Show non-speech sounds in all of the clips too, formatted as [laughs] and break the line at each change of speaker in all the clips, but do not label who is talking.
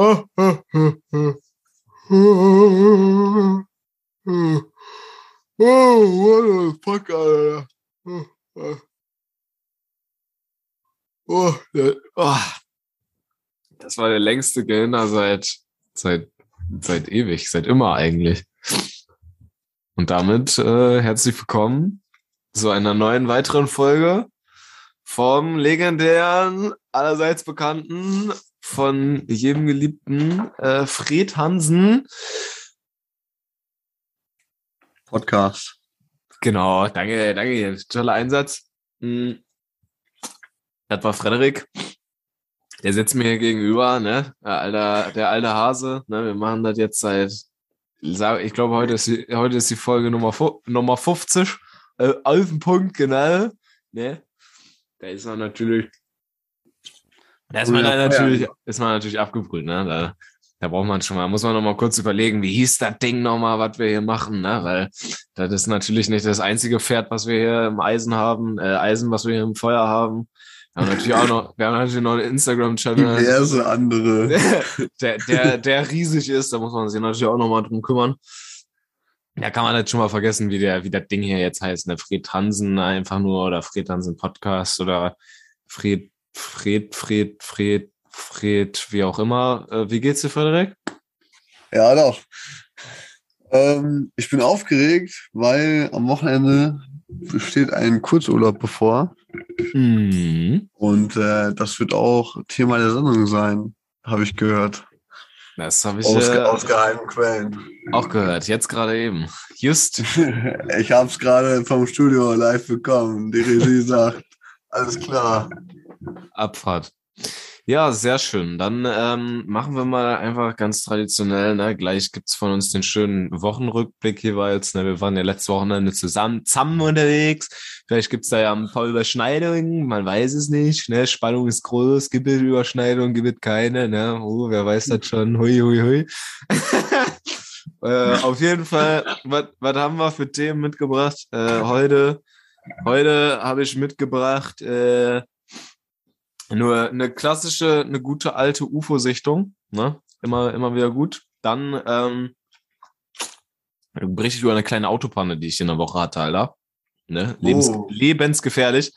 Oh, what the fuck, Alter. Oh. Das war der längste Gehirner seit, seit, seit ewig, seit immer eigentlich. Und damit äh, herzlich willkommen zu einer neuen weiteren Folge vom legendären, allerseits bekannten, von jedem geliebten äh, Fred Hansen.
Podcast.
Genau, danke, danke, toller Einsatz. Hm. Das war Frederik. Der sitzt mir hier gegenüber, ne? Der alter, der alte Hase. Ne? Wir machen das jetzt seit, ich glaube, heute ist die, heute ist die Folge Nummer, Nummer 50. Äh, auf den Punkt, genau. Ne? Da ist man natürlich, da ist man da natürlich, ist man natürlich abgebrüht, ne? Da, da braucht man schon mal, muss man noch mal kurz überlegen, wie hieß das Ding noch mal, was wir hier machen, ne? Weil das ist natürlich nicht das einzige Pferd, was wir hier im Eisen haben, äh, Eisen, was wir hier im Feuer haben. Wir haben natürlich auch noch, wir haben natürlich noch einen Instagram-Channel.
Diverse andere. [laughs]
Der, der, der riesig ist, da muss man sich natürlich auch noch mal drum kümmern. Da kann man jetzt schon mal vergessen, wie der, wie das Ding hier jetzt heißt, ne? Fred Hansen einfach nur oder Fred Hansen Podcast oder Fred, Fred, Fred, Fred, Fred, wie auch immer. Äh, wie geht's dir, Frederik?
Ja, doch. Ähm, ich bin aufgeregt, weil am Wochenende steht ein Kurzurlaub bevor.
Mhm.
Und äh, das wird auch Thema der Sendung sein, habe ich gehört.
Das habe ich
aus,
äh,
aus geheimen Quellen.
auch gehört, jetzt gerade eben. Just. [laughs]
ich habe es gerade vom Studio live bekommen. Die Regie sagt, alles klar.
Abfahrt. Ja, sehr schön. Dann ähm, machen wir mal einfach ganz traditionell. Ne? Gleich gibt's von uns den schönen Wochenrückblick jeweils. Ne? Wir waren ja letzte Wochenende zusammen, zusammen unterwegs. Vielleicht gibt's da ja ein paar Überschneidungen, man weiß es nicht. Ne? Spannung ist groß, gibt es Überschneidungen, gibt es keine. Ne? Oh, wer weiß das schon? Hui, hui, hui. [laughs] äh, auf jeden Fall, was haben wir für Themen mitgebracht? Äh, heute heute habe ich mitgebracht äh, nur eine klassische, eine gute alte UFO-Sichtung, ne? Immer, immer wieder gut. Dann ähm, ich über eine kleine Autopanne, die ich in der Woche hatte, Alter. Ne? Lebens
Oh.
Lebensgefährlich.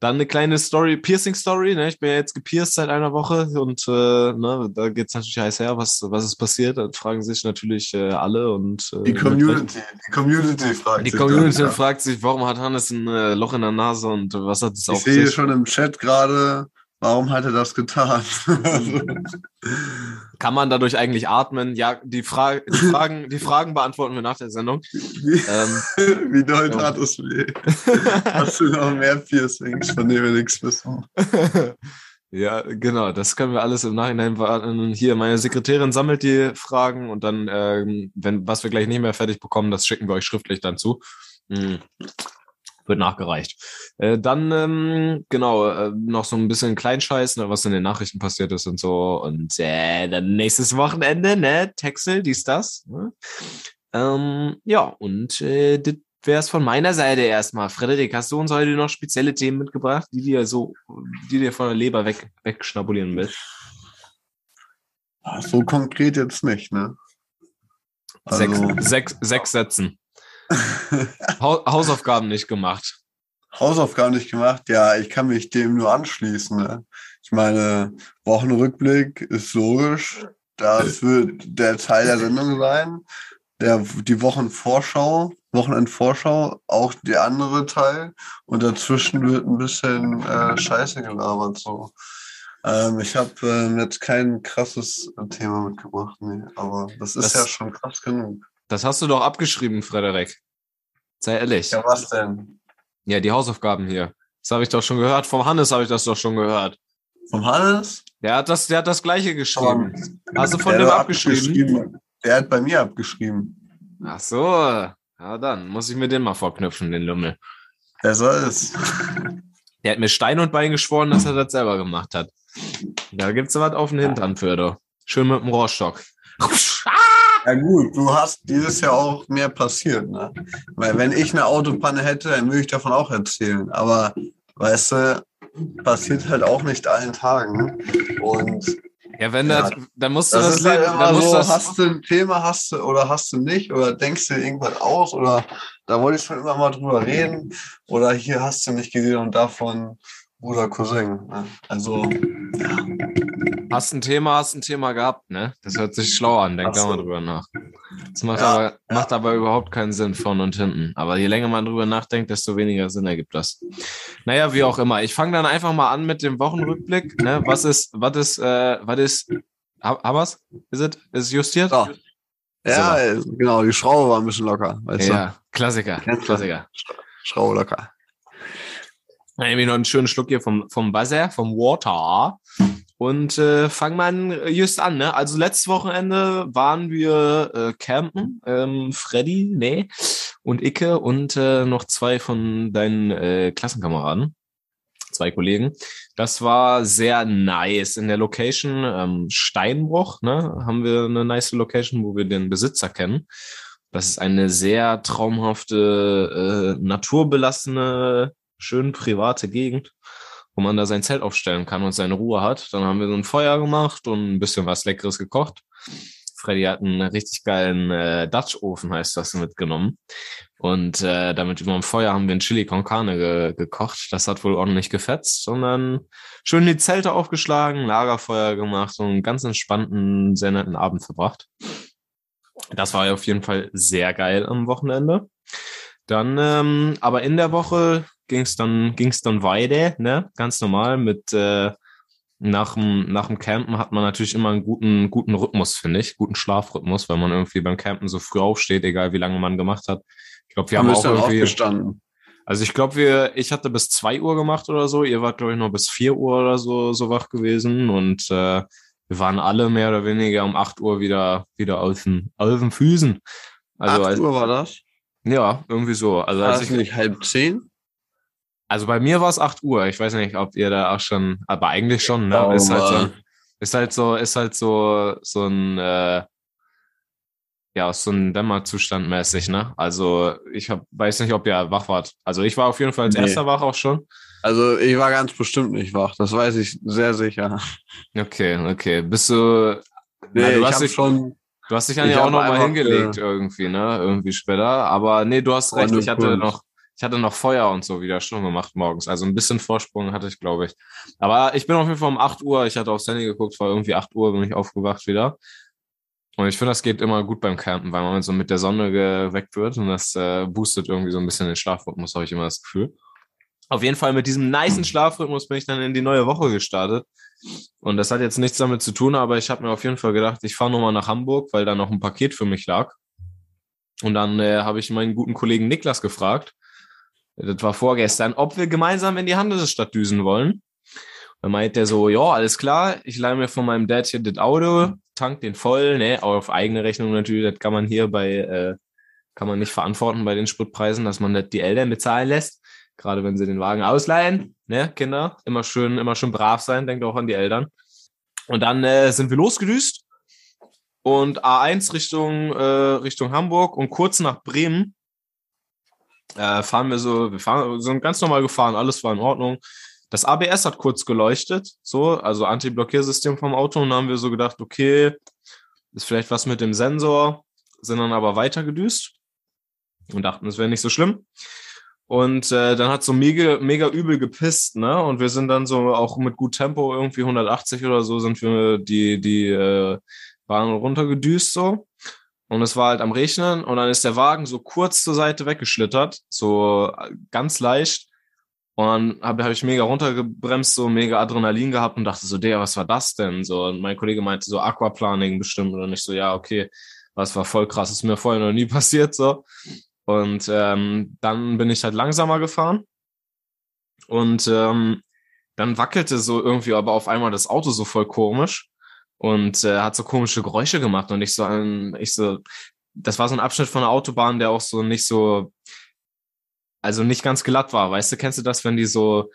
Dann eine kleine Story, Piercing-Story. Ne? Ich bin ja jetzt gepierst seit einer Woche und äh, ne, da geht's natürlich heiß her, was, was ist passiert. Da fragen sich natürlich äh, alle und äh,
Die Community, die Community fragt
die
sich
Community
dann, ja.
fragt sich, warum hat Hannes ein äh, Loch in der Nase und was hat es
Ich
auf
sehe
sich?
schon im Chat gerade, warum hat er das getan? [laughs]
Kann man dadurch eigentlich atmen? Ja, die, Fra die, Fragen, die Fragen beantworten wir nach der Sendung.
Wie,
Ähm,
wie doll
ja.
tat es weh? Hast du noch mehr Piercings, von denen wir nichts wissen? [laughs]
ja, genau, das können wir alles im Nachhinein beantworten. Hier, meine Sekretärin sammelt die Fragen und dann, ähm, wenn was wir gleich nicht mehr fertig bekommen, das schicken wir euch schriftlich dann zu. Hm. Wird nachgereicht. Äh, dann, ähm, genau, äh, noch so ein bisschen Kleinscheiß, ne, was in den Nachrichten passiert ist und so. Und äh, dann nächstes Wochenende, ne, Texel, dies, das. Ne? Ähm, ja, und äh, das wäre es von meiner Seite erstmal. Frederik, hast du uns heute noch spezielle Themen mitgebracht, die dir so, die dir von der Leber weg, wegschnabulieren willst?
So konkret jetzt nicht, ne?
Sechs,
Also-
sechs, sechs Sätzen. [laughs] Hau Hausaufgaben nicht gemacht.
Hausaufgaben nicht gemacht, ja, ich kann mich dem nur anschließen. Ne? Ich meine, Wochenrückblick ist logisch. Das wird der Teil der Sendung sein. Der, die Wochenvorschau, Wochenendvorschau, auch der andere Teil. Und dazwischen wird ein bisschen äh, Scheiße gelabert. So. Ähm, ich habe ähm, jetzt kein krasses Thema mitgebracht, nee, aber das ist
Das-
ja schon krass genug.
Das hast du doch abgeschrieben, Frederik. Sei ehrlich.
Ja, was denn?
Ja, die Hausaufgaben hier. Das habe ich doch schon gehört. Vom Hannes habe ich das doch schon gehört.
Vom Hannes?
Der hat das, der hat das gleiche geschrieben. Hast du von
Der
dem abgeschrieben?
Der hat bei mir abgeschrieben.
Ach so. Ja, dann muss ich mir den mal vorknüpfen, den Lummel.
Er soll es.
Der hat mir Stein und Bein geschworen, dass er das selber gemacht hat. Da gibt's was auf den Hintern für, du. Schön mit dem Rohrstock. [laughs]
Ja gut, du hast dieses Jahr auch mehr passiert, ne? Weil wenn ich eine Autopanne hätte, dann würde ich davon auch erzählen. Aber weißt du, passiert halt auch nicht allen Tagen. Und
Ja, wenn
Ja.
das, dann musst du
Das,
das,
ist halt
Leben,
immer
dann musst
so,
du das,
hast du ein Thema, hast du oder hast du nicht, oder denkst du irgendwas aus, oder da wollte ich schon immer mal drüber reden, oder hier hast du nicht gesehen und davon Bruder Cousin. Ne? Also,
hast ein Thema, hast ein Thema gehabt, ne? Das hört sich schlau an, denk da
so.
mal drüber nach. Das macht,
Ja,
aber, macht aber überhaupt keinen Sinn vorne und hinten. Aber je länger man drüber nachdenkt, desto weniger Sinn ergibt das. Naja, wie auch immer. Ich fange dann einfach mal an mit dem Wochenrückblick. Ne? Was ist, was ist, äh, was ist, hab, haben wir's? Ist es? Ist es justiert?
so. Ja, genau, die Schraube war ein bisschen locker, weißt
Ja, Klassiker,
du?
Klassiker.
du? Schraube locker.
Ich noch einen schönen Schluck hier vom, vom Wasser, vom Water. Und äh, fangen wir an, just an. Ne? Also letztes Wochenende waren wir äh, campen. Ähm, Freddy, nee, und Icke und äh, noch zwei von deinen äh, Klassenkameraden. Zwei Kollegen. Das war sehr nice. In der Location ähm, Steinbruch ne, haben wir eine nice Location, wo wir den Besitzer kennen. Das ist eine sehr traumhafte, äh, naturbelassene, schön private Gegend, man da sein Zelt aufstellen kann und seine Ruhe hat. Dann haben wir so ein Feuer gemacht und ein bisschen was Leckeres gekocht. Freddy hat einen richtig geilen äh, Dutch-Ofen, heißt das, mitgenommen. Und äh, damit über dem Feuer haben wir ein Chili con Carne ge gekocht. Das hat wohl ordentlich gefetzt. Und dann schön die Zelte aufgeschlagen, Lagerfeuer gemacht und einen ganz entspannten, sehr netten Abend verbracht. Das war ja auf jeden Fall sehr geil am Wochenende. Dann, ähm, aber in der Woche ging's dann, ging's dann weiter, ne? Ganz normal mit äh, nach dem, nach dem Campen hat man natürlich immer einen guten, guten Rhythmus, finde ich, guten Schlafrhythmus, weil man irgendwie beim Campen so früh aufsteht, egal wie lange man gemacht hat. Ich glaube, wir haben, auch irgendwie,
aufgestanden.
also ich glaube, wir, ich hatte bis zwei Uhr gemacht oder so, ihr wart, glaube ich, noch bis vier Uhr oder so, so wach gewesen und äh, wir waren alle mehr oder weniger um acht Uhr wieder, wieder auf den, auf den Füßen. Also,
8
als,
Uhr war das?
ja, irgendwie so. Also,
War
als ich,
nicht halb zehn?
Also bei mir war es 8 Uhr. Ich weiß nicht, ob ihr da auch schon, aber eigentlich schon, ne?
Oh,
ist halt so,
Mann.
ist halt so, ist halt so, so ein, äh, ja, so ein Dämmerzustand mäßig, ne? Also ich hab, weiß nicht, ob ihr wach wart. Also ich war auf jeden Fall als
Nee.
erster wach auch schon.
Also ich war ganz bestimmt nicht wach, das weiß ich sehr sicher.
Okay, okay. Bist du,
Nee,
na, du,
ich
hast dich,
schon.
du hast dich dann ja auch
hab
noch mal
einfach,
hingelegt irgendwie, ne? Irgendwie später. Aber nee, du hast recht. Ich hatte noch, ich hatte noch Feuer und so wieder schon gemacht morgens. Also ein bisschen Vorsprung hatte ich, glaube ich. Aber ich bin auf jeden Fall um 8 Uhr, ich hatte aufs Handy geguckt, war irgendwie 8 Uhr, bin ich aufgewacht wieder. Und ich finde, das geht immer gut beim Campen, weil man so mit der Sonne geweckt wird und das äh, boostet irgendwie so ein bisschen den Schlafrhythmus, habe ich immer das Gefühl. Auf jeden Fall mit diesem niceen Schlafrhythmus bin ich dann in die neue Woche gestartet. Und das hat jetzt nichts damit zu tun, aber ich habe mir auf jeden Fall gedacht, ich fahre nochmal nach Hamburg, weil da noch ein Paket für mich lag. Und dann äh, habe ich meinen guten Kollegen Niklas gefragt, das war vorgestern, ob wir gemeinsam in die Handelsstadt düsen wollen. Dann meint der so, ja, alles klar, ich leihe mir von meinem Dad hier das Auto, tank den voll, ne, auf eigene Rechnung natürlich, das kann man hier bei, äh, kann man nicht verantworten bei den Spritpreisen, dass man das die Eltern bezahlen lässt, gerade wenn sie den Wagen ausleihen, ne, Kinder, immer schön, immer schön brav sein, denkt auch an die Eltern. Und dann äh, sind wir losgedüst und A1 Richtung, äh, Richtung Hamburg und kurz nach Bremen äh, fahren wir so, wir fahren, sind ganz normal gefahren, alles war in Ordnung. Das ABS hat kurz geleuchtet, so, also Anti-Blockiersystem vom Auto, und dann haben wir so gedacht, okay, ist vielleicht was mit dem Sensor, sind dann aber weiter gedüst und dachten, es wäre nicht so schlimm. Und äh, dann hat so mega, mega übel gepisst, ne? Und wir sind dann so auch mit gut Tempo, irgendwie 180 oder so, sind wir die, die äh, Bahn runtergedüst so. Und es war halt am Regnen und dann ist der Wagen so kurz zur Seite weggeschlittert, so äh, ganz leicht. Und dann habe hab ich mega runtergebremst, so mega Adrenalin gehabt und dachte so, der, was war das denn? So, und mein Kollege meinte so Aquaplaning bestimmt oder nicht so, ja, okay, das war voll krass, ist mir vorher noch nie [laughs] passiert, so. Und ähm, dann bin ich halt langsamer gefahren und ähm, dann wackelte so irgendwie aber auf einmal das Auto so voll komisch und äh, hat so komische Geräusche gemacht und ich so, ähm, ich so, das war so ein Abschnitt von der Autobahn, der auch so nicht so, also nicht ganz glatt war, weißt du, kennst du das, wenn die so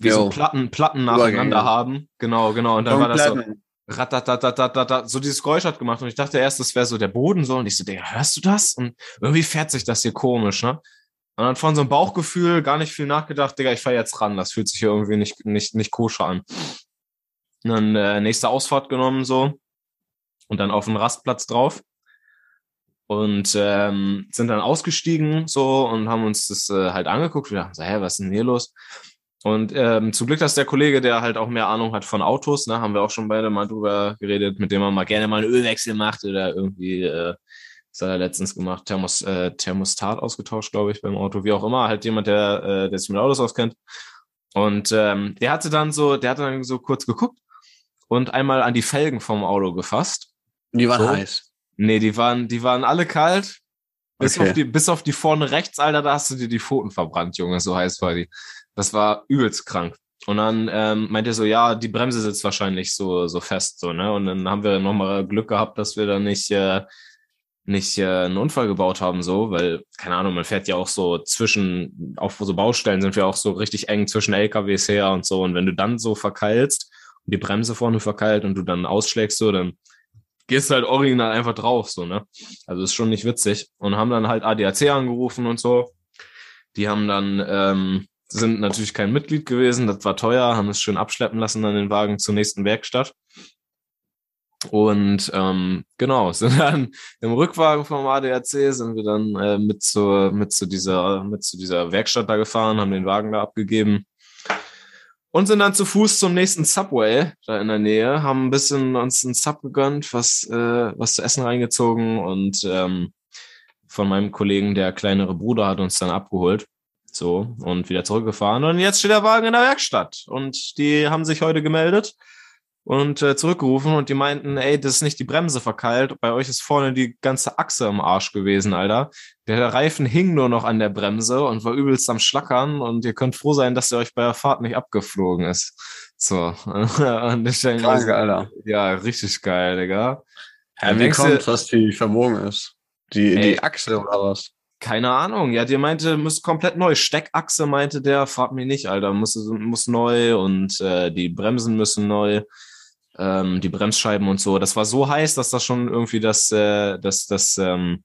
wie so
Jo.
Platten, Platten nacheinander haben? Genau, genau. Und dann war das so,
Kompletten.
ratatatatata, so dieses Geräusch hat gemacht und ich dachte erst, das wäre so der Boden so und ich so, Digga, hörst du das? Und irgendwie fährt sich das hier komisch, ne? Und dann von so einem Bauchgefühl gar nicht viel nachgedacht, Digga, ich fahr jetzt ran, das fühlt sich hier irgendwie nicht, nicht, nicht koscher an. Dann äh, nächste Ausfahrt genommen so und dann auf den Rastplatz drauf und ähm, sind dann ausgestiegen so und haben uns das äh, halt angeguckt. Wir dachten so, hä, was ist denn hier los? Und ähm, zum Glück, dass der Kollege, der halt auch mehr Ahnung hat von Autos, ne, haben wir auch schon beide mal drüber geredet, mit dem man mal gerne mal einen Ölwechsel macht oder irgendwie, äh, das hat er letztens gemacht, Thermos, äh, Thermostat ausgetauscht, glaube ich, beim Auto, wie auch immer, halt jemand, der, äh, der sich mit Autos auskennt. Und ähm, der hatte dann so, der hatte dann so kurz geguckt und einmal an die Felgen vom Auto gefasst.
Die waren
So.
heiß.
Nee, die waren, die waren alle kalt. Bis,
Okay.
auf die, bis auf die vorne rechts, Alter, da hast du dir die Pfoten verbrannt, Junge, so heiß war die. Das war übelst krank. Und dann ähm, meint er so, ja, die Bremse sitzt wahrscheinlich so, so fest, so, ne? Und dann haben wir nochmal Glück gehabt, dass wir da nicht, äh, nicht äh, einen Unfall gebaut haben, so, weil, keine Ahnung, man fährt ja auch so zwischen, auf so Baustellen sind wir auch so richtig eng zwischen LKWs her und so. Und wenn du dann so verkeilst und die Bremse vorne verkeilt und du dann ausschlägst, so, dann gehst du halt original einfach drauf, so, ne? Also ist schon nicht witzig. Und haben dann halt ADAC angerufen und so. Die haben dann, ähm, sind natürlich kein Mitglied gewesen, das war teuer, haben es schön abschleppen lassen, dann den Wagen zur nächsten Werkstatt. Und ähm, genau, [laughs] sind dann im Rückwagen vom ADAC sind wir dann äh, mit zu mit zu dieser mit zu dieser Werkstatt da gefahren, haben den Wagen da abgegeben und sind dann zu Fuß zum nächsten Subway da in der Nähe, haben ein bisschen uns einen Sub gegönnt, was äh, was zu essen reingezogen und ähm, von meinem Kollegen der kleinere Bruder hat uns dann abgeholt. So, und wieder zurückgefahren. Und jetzt steht der Wagen in der Werkstatt. Und die haben sich heute gemeldet und äh, zurückgerufen und die meinten, ey, das ist nicht die Bremse verkeilt. Bei euch ist vorne die ganze Achse im Arsch gewesen, Alter. Der Reifen hing nur noch an der Bremse und war übelst am Schlackern und ihr könnt froh sein, dass der euch bei der Fahrt nicht abgeflogen ist. So. [laughs] und ich denke,
Krank, Alter.
ja, richtig geil, Digga.
Ja, wie kommt dass die verbogen ist? Die,
Ey.
die Achse oder was?
Keine Ahnung. Ja, der meinte, muss komplett neu. Steckachse meinte der, frag mich nicht, Alter. Muss, muss neu und äh, die Bremsen müssen neu. Ähm, die Bremsscheiben und so. Das war so heiß, dass das schon irgendwie das, äh, das, das, ähm,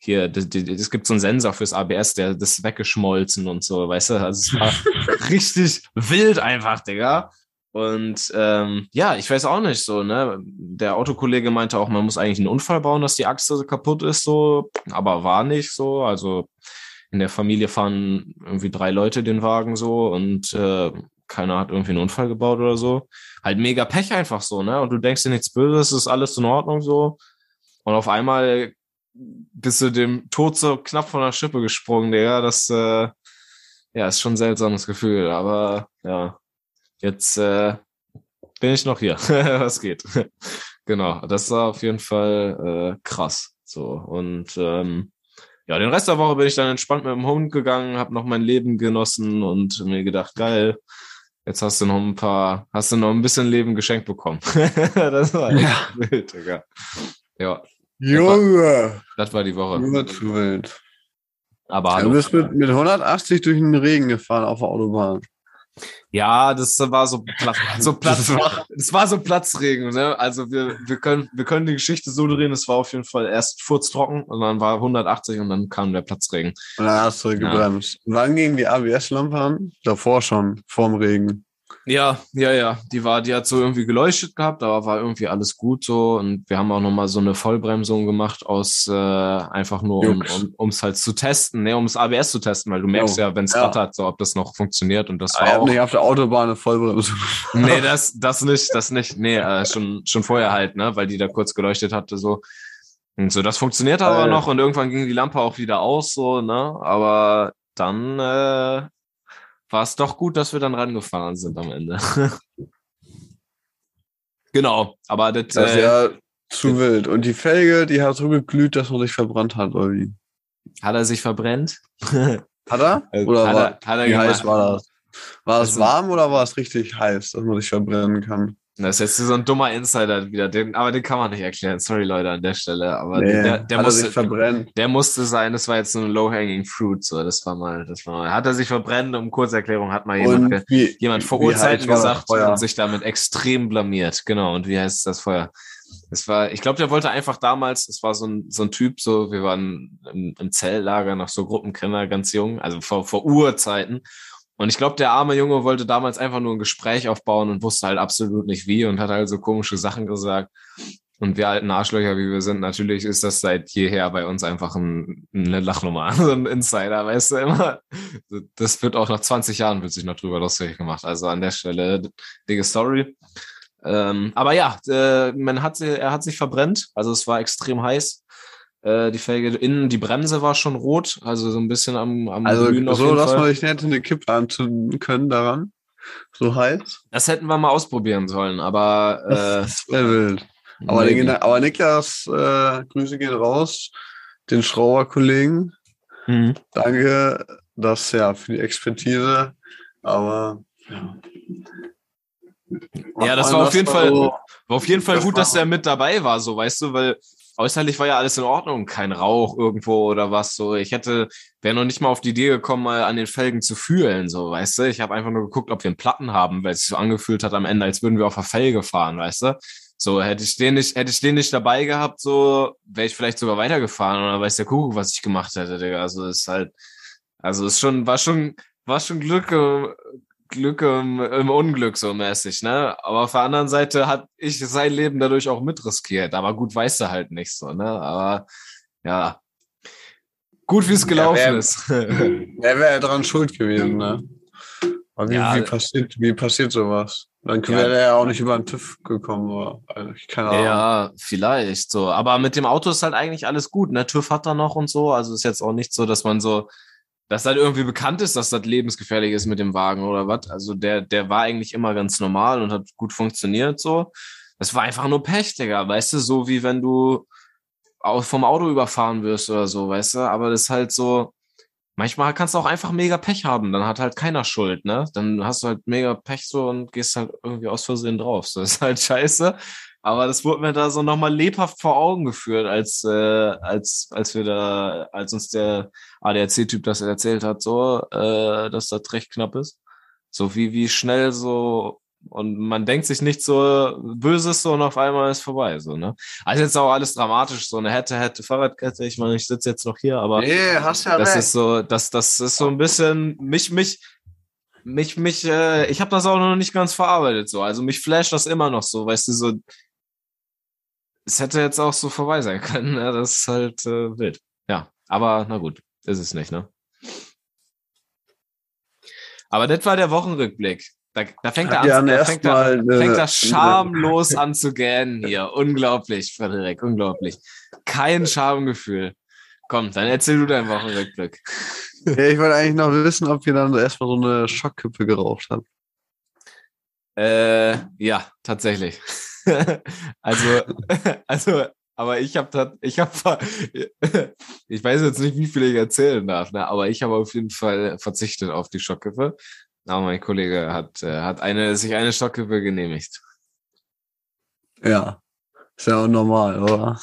hier, es gibt so einen Sensor fürs ABS, der das weggeschmolzen und so, weißt du? Also es war [laughs] richtig wild einfach, Digga. Und ähm, ja, ich weiß auch nicht so, ne? Der Autokollege meinte auch, man muss eigentlich einen Unfall bauen, dass die Achse kaputt ist, so, aber war nicht so. Also in der Familie fahren irgendwie drei Leute den Wagen so und äh, keiner hat irgendwie einen Unfall gebaut oder so. Halt mega Pech einfach so, ne? Und du denkst dir nichts Böses, ist alles in Ordnung so. Und auf einmal bist du dem Tod so knapp von der Schippe gesprungen, Digga. Das äh, ja, ist schon ein seltsames Gefühl, aber ja, jetzt äh, bin ich noch hier. [laughs] Was geht? [laughs] genau, das war auf jeden Fall äh, krass. So und ähm, ja, den Rest der Woche bin ich dann entspannt mit dem Hund gegangen, habe noch mein Leben genossen und mir gedacht, geil, jetzt hast du noch ein paar, hast du noch ein bisschen Leben geschenkt bekommen. [laughs] das war
Ja.
wild, Digga. Ja,
Junge!
das war die Woche.
Nur zu wild.
Aber
Du
hallo.
bist mit, mit 180 durch den Regen gefahren auf der Autobahn.
Ja, das war so Platz, [laughs] so Platz,
Das war-
so Platzregen, ne? Also wir, wir können, wir können die Geschichte so drehen, es war auf jeden Fall erst furztrocken und dann war 180 und dann kam der Platzregen.
Und dann hast du gebremst. Und wann ging die ABS-Lampe an? Davor schon, vorm Regen.
Ja, ja, ja. Die war, die hat so irgendwie geleuchtet gehabt, aber war irgendwie alles gut so. Und wir haben auch nochmal so eine Vollbremsung gemacht aus äh, einfach nur, um
Jux.
um halt zu testen, ne, um das ABS zu testen, weil du merkst
Jo.
ja, wenn es
Ja.
rattert, so ob das noch funktioniert. Und das
Ich
war
habe
auch.
nicht auf der Autobahn eine Vollbremse. [laughs]
Nee, das, das nicht, das nicht. Nee, äh, schon, schon vorher halt, ne, weil die da kurz geleuchtet hatte, so. Und so, das funktioniert aber
Äh.
noch und irgendwann ging die Lampe auch wieder aus, so, ne, aber dann, äh, war es doch gut, dass wir dann rangefahren sind am Ende. [laughs] genau, aber das,
Das ist
äh,
ja zu wild. Und die Felge, die hat so geglüht, dass man sich verbrannt hat, oder wie?
hat er sich verbrennt? [laughs]
Hat er? Oder
hat
war,
er, hat er
wie
gemacht.
heiß war das? War es warm oder war es richtig heiß, dass man sich verbrennen kann?
Das ist jetzt so ein dummer Insider wieder, den, aber den kann man nicht erklären. Sorry, Leute, an der Stelle. Aber
Nee,
der, der
er
musste,
verbrennen.
Der musste sein, das war jetzt so ein low-hanging fruit, so, das war mal, das war mal. Hat er sich verbrennt, um Kurzerklärung, hat mal jemand,
wie,
jemand vor Urzeiten gesagt und sich damit extrem blamiert. Genau, und wie heißt das Feuer? Das war, ich glaube, der wollte einfach damals, das war so ein, so ein Typ, so, wir waren im, im Zelllager noch so Gruppenkenner, ganz jung, also vor, vor Urzeiten. Und ich glaube, der arme Junge wollte damals einfach nur ein Gespräch aufbauen und wusste halt absolut nicht wie und hat halt so komische Sachen gesagt. Und wir alten Arschlöcher, wie wir sind, natürlich ist das seit jeher bei uns einfach ein, eine Lachnummer, [laughs] so ein Insider, weißt du immer. Das wird auch nach 20 Jahren wird sich noch drüber lustig gemacht. Also an der Stelle, dicke Story. Ähm, aber ja, äh, man hat, er hat sich verbrennt, also es war extrem heiß. Äh, die Felge innen, die Bremse war schon rot, also so ein bisschen am, am
Also so, dass man sich hätte eine Kippe anzünden können daran. So heiß.
Das hätten wir mal ausprobieren sollen, aber [laughs] äh,
das wäre wild. Aber, den, aber Niklas, äh, Grüße gehen raus, den Schrauber-Kollegen. Mhm. Danke, das ja für die Expertise. Aber ja.
Ja, das war auf jeden Fall, war auf jeden Fall gut, dass der mit dabei war, so weißt du, weil äußerlich war ja alles in Ordnung, kein Rauch irgendwo oder was so. Ich hätte, wäre noch nicht mal auf die Idee gekommen, mal an den Felgen zu fühlen, so weißt du. Ich habe einfach nur geguckt, ob wir einen Platten haben, weil es sich so angefühlt hat am Ende, als würden wir auf der Felge fahren, weißt du. So, hätte ich den nicht, hätte ich den nicht dabei gehabt, so, wäre ich vielleicht sogar weitergefahren oder weiß der Kuckuck, was ich gemacht hätte, Digga. Also ist halt, also ist schon, war schon, war schon Glück, äh, Glück im, im Unglück so mäßig, ne? Aber auf der anderen Seite hat ich sein Leben dadurch auch mitriskiert. Aber gut, weiß er halt nicht so, ne? Aber ja, gut, wie es gelaufen
ja, wär,
ist. [laughs] [laughs]
Wer wäre daran schuld gewesen, ne? Aber wie, ja, wie, passiert, wie passiert sowas? Dann wäre ja. er ja auch nicht über den TÜV gekommen. Oder? Also ich keine Ahnung.
Ja, vielleicht so. Aber mit dem Auto ist halt eigentlich alles gut. Ne? TÜV hat er noch und so. Also ist jetzt auch nicht so, dass man so, dass halt irgendwie bekannt ist, dass das lebensgefährlich ist mit dem Wagen oder was. Also der, der war eigentlich immer ganz normal und hat gut funktioniert so. Das war einfach nur Pech, Digga. Weißt du, so wie wenn du vom Auto überfahren wirst oder so, weißt du. Aber das ist halt so, manchmal kannst du auch einfach mega Pech haben, dann hat halt keiner Schuld, ne? Dann hast du halt mega Pech so und gehst halt irgendwie aus Versehen drauf. So [laughs] ist halt scheiße. Aber das wurde mir da so nochmal lebhaft vor Augen geführt, als, äh, als, als wir da, als uns der ADAC-Typ das erzählt hat, so, äh, dass das recht knapp ist. So wie, wie schnell so und man denkt sich nicht so Böses so und auf einmal ist vorbei, so, ne? Also jetzt auch alles dramatisch, so eine hätte, hätte Fahrradkette. Ich meine, ich sitze jetzt noch hier, aber
nee, hast ja
das
recht.
ist so, das, das ist so ein bisschen mich, mich, mich, mich, äh, ich habe das auch noch nicht ganz verarbeitet, so. Also mich flasht das immer noch so, weißt du, so. Es hätte jetzt auch so vorbei sein [laughs] können, ne? Das ist halt äh, wild. Ja, aber na gut, ist es nicht, ne? Aber das war der Wochenrückblick. Da, da fängt er an, da fängt, er, eine, fängt er schamlos an zu gähnen hier. Unglaublich, Frederik, unglaublich. Kein Schamgefühl. Komm, dann erzähl du deinen Wochenrückblick.
Ja, ich wollte eigentlich noch wissen, ob ihr dann erstmal so eine Schockkippe geraucht habt.
Äh, ja, tatsächlich. [laughs] also, [laughs] also, aber ich habe ich habe [laughs] ich weiß jetzt nicht, wie viel ich erzählen darf, ne? aber ich habe auf jeden Fall verzichtet auf die Schockkippe. Aber mein Kollege hat, äh, hat eine, sich eine Stockkippe genehmigt.
Ja. Ist ja auch normal, oder?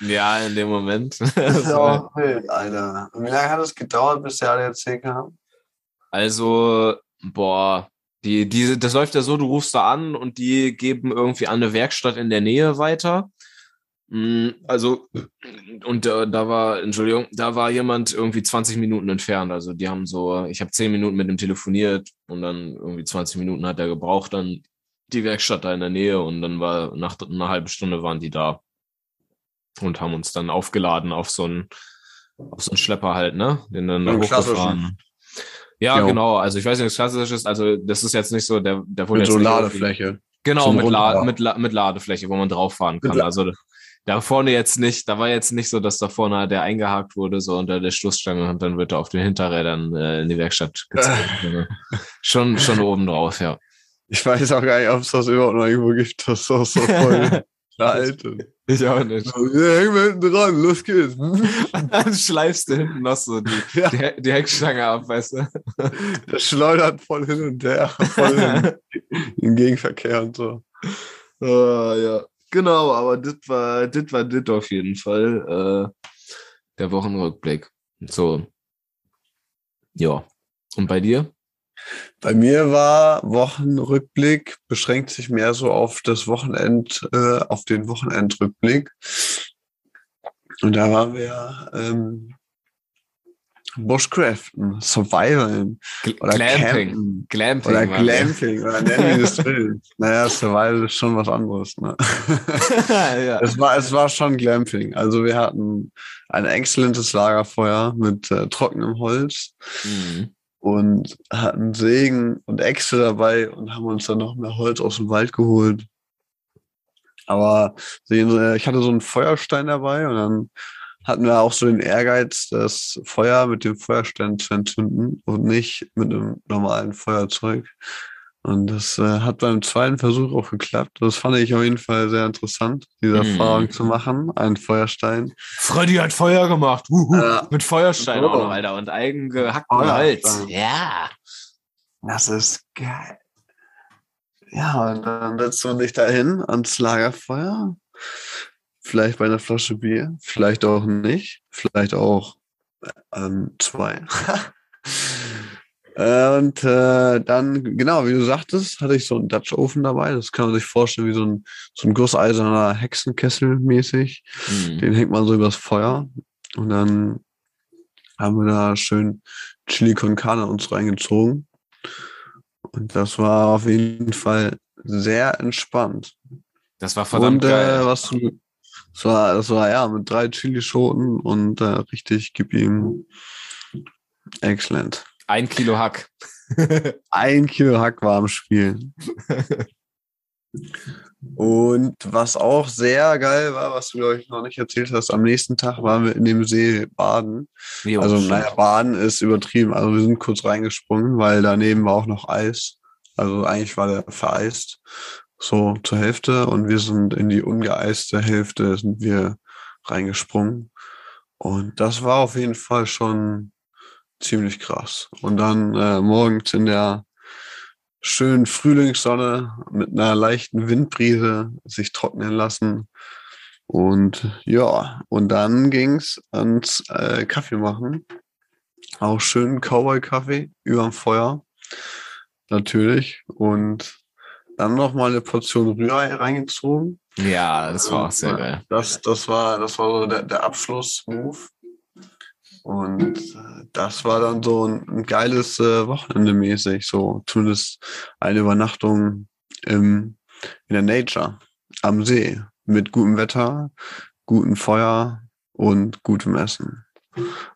ja, in dem Moment.
Das ist ja auch wild, Alter. Wie lange hat es gedauert, bis der ADAC kam?
Also, boah, die, diese, das läuft ja so, du rufst da an und die geben irgendwie an eine Werkstatt in der Nähe weiter. Mm, also, und äh, da war, Entschuldigung, da war jemand irgendwie 20 Minuten entfernt. Also, die haben so, ich habe 10 Minuten mit ihm telefoniert und dann irgendwie 20 Minuten hat er gebraucht, dann die Werkstatt da in der Nähe und dann war nach einer halben Stunde waren die da und haben uns dann aufgeladen auf so einen, auf so einen Schlepper halt, ne? Den dann
ja, hochgefahren.
Ja, jo. genau. Also ich weiß nicht, was klassisch ist. Also das ist jetzt nicht so, der, der
wurde mit jetzt so Ladefläche.
Genau, mit, La mit, La mit Ladefläche, wo man drauf fahren kann. Also da vorne jetzt nicht, da war jetzt nicht so, dass da vorne der eingehakt wurde, so unter der Schlussstange und dann wird er auf den Hinterrädern äh, in die Werkstatt gezeigt. [laughs] schon, schon oben drauf, ja.
Ich weiß auch gar nicht, ob es das überhaupt noch irgendwo gibt. Das ist auch so voll [laughs] alt. [laughs]
Ich auch nicht.
Ja, häng mal hinten dran, los geht's. [laughs]
dann schleifst du hinten noch so die, ja. die, die, Heckstange ab, weißt du. [laughs]
Das schleudert voll hin und her, voll im Gegenverkehr und so.
Oh, ja. Genau, aber das war das war das auf jeden Fall. Äh, der Wochenrückblick. So. Ja. Und bei dir?
Bei mir war Wochenrückblick, beschränkt sich mehr so auf das Wochenend, äh, auf den Wochenendrückblick. Und da waren wir ähm, Bushcraften, Survivalen oder
Glamping.
Campen
Glamping.
oder
wir.
Glamping oder nennen will. [laughs] Naja, Survival ist schon was anderes. Ne? [laughs]
ja.
Es war, es war schon Glamping. Also wir hatten ein exzellentes Lagerfeuer mit äh, trockenem Holz
Mhm.
Und hatten Sägen und Äxte dabei und haben uns dann noch mehr Holz aus dem Wald geholt. Aber Sie, ich hatte so einen Feuerstein dabei und dann hatten wir auch so den Ehrgeiz, das Feuer mit dem Feuerstein zu entzünden und nicht mit einem normalen Feuerzeug. Und das äh, hat beim zweiten Versuch auch geklappt. Das fand ich auf jeden Fall sehr interessant, diese
Mhm.
Erfahrung zu machen, einen Feuerstein.
Freddy hat Feuer gemacht. Huhu.
Ja.
Mit Feuerstein
So.
auch noch, Alter. Und eigengehacktem
Feuerstein.
Holz. Ja.
Das ist geil. Ja, und dann setzt man sich da hin ans Lagerfeuer. Vielleicht bei einer Flasche Bier, vielleicht auch nicht, vielleicht auch ähm, zwei. [laughs] Äh, und äh, dann, genau, wie du sagtest, hatte ich so einen Dutch Ofen dabei. Das kann man sich vorstellen wie so ein, so ein gusseiserner Hexenkessel mäßig.
Mhm.
Den hängt man so übers Feuer. Und dann haben wir da schön Chili con Carne uns reingezogen. Und das war auf jeden Fall sehr entspannt.
Das war verdammt
und
geil.
äh, was du, das war, das war ja mit drei Chilischoten und äh, richtig gib ihm excellent.
Ein Kilo Hack. [laughs]
Ein Kilo Hack war im Spiel. Und was auch sehr geil war, was du, glaube ich, noch nicht erzählt hast, am nächsten Tag waren wir in dem See baden.
Jo,
Also, naja, baden ist übertrieben. Also, wir sind kurz reingesprungen, weil daneben war auch noch Eis. Also, eigentlich war der vereist. So zur Hälfte. Und wir sind in die ungeeiste Hälfte sind wir reingesprungen. Und das war auf jeden Fall schon ziemlich krass. Und dann äh, morgens in der schönen Frühlingssonne mit einer leichten Windbrise sich trocknen lassen. Und ja, und dann ging's ans äh, Kaffee machen. Auch schön Cowboy-Kaffee überm Feuer. Natürlich. Und dann noch mal eine Portion Rührei reingezogen.
Ja, das war auch sehr geil.
Das, das war, das war so der, der Abschluss-Move. Und äh, das war dann so ein, ein geiles äh, Wochenende mäßig, so zumindest eine Übernachtung im, in der Nature am See mit gutem Wetter, gutem Feuer und gutem Essen.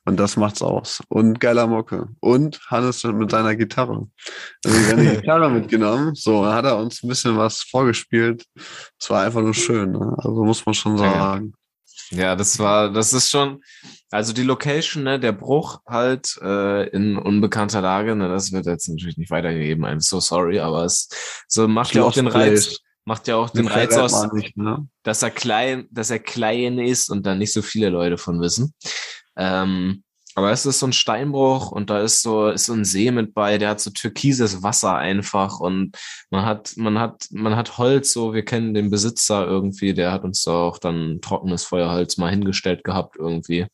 Und das macht's aus. Und geiler Mucke. Und Hannes mit seiner Gitarre. Also wir haben die Gitarre mitgenommen. So, da hat er uns ein bisschen was vorgespielt. Es war einfach nur schön. Ne? Also muss man schon sagen.
Ja, das war, das ist schon, also die Location, ne, der Bruch halt äh, in unbekannter Lage, ne, das wird jetzt natürlich nicht weitergegeben. I'm so sorry, aber es so macht ja auch den
Place.
Reiz, macht ja auch den
Den
Reiz aus,
nicht, ne?
dass er klein, dass er klein ist und dann nicht so viele Leute von wissen. Ähm, aber es ist so ein Steinbruch und da ist so, ist so ein See mit bei, der hat so türkises Wasser einfach und man hat, man hat, man hat Holz, so, wir kennen den Besitzer irgendwie, der hat uns da auch dann trockenes Feuerholz mal hingestellt gehabt irgendwie.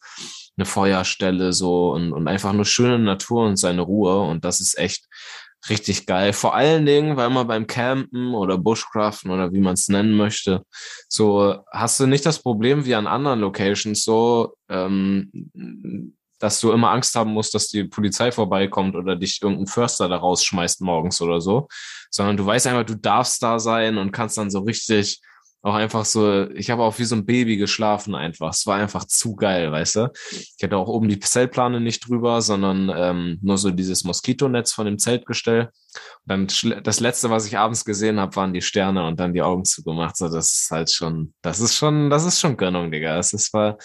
Eine Feuerstelle so und, und einfach nur schöne Natur und seine Ruhe und das ist echt richtig geil. Vor allen Dingen, weil man beim Campen oder Bushcraften oder wie man es nennen möchte, so hast du nicht das Problem wie an anderen Locations so, ähm, dass du immer Angst haben musst, dass die Polizei vorbeikommt oder dich irgendein Förster da rausschmeißt morgens oder so, sondern du weißt einfach, du darfst da sein und kannst dann so richtig auch einfach so, ich habe auch wie so ein Baby geschlafen einfach. Es war einfach zu geil, weißt du? Ich hatte auch oben die Zeltplane nicht drüber, sondern ähm, nur so dieses Moskitonetz von dem Zeltgestell. Und dann das letzte, was ich abends gesehen habe, waren die Sterne und dann die Augen zugemacht. So, das ist halt schon, das ist schon, das ist schon Gönnung, Digga. Das ist, war,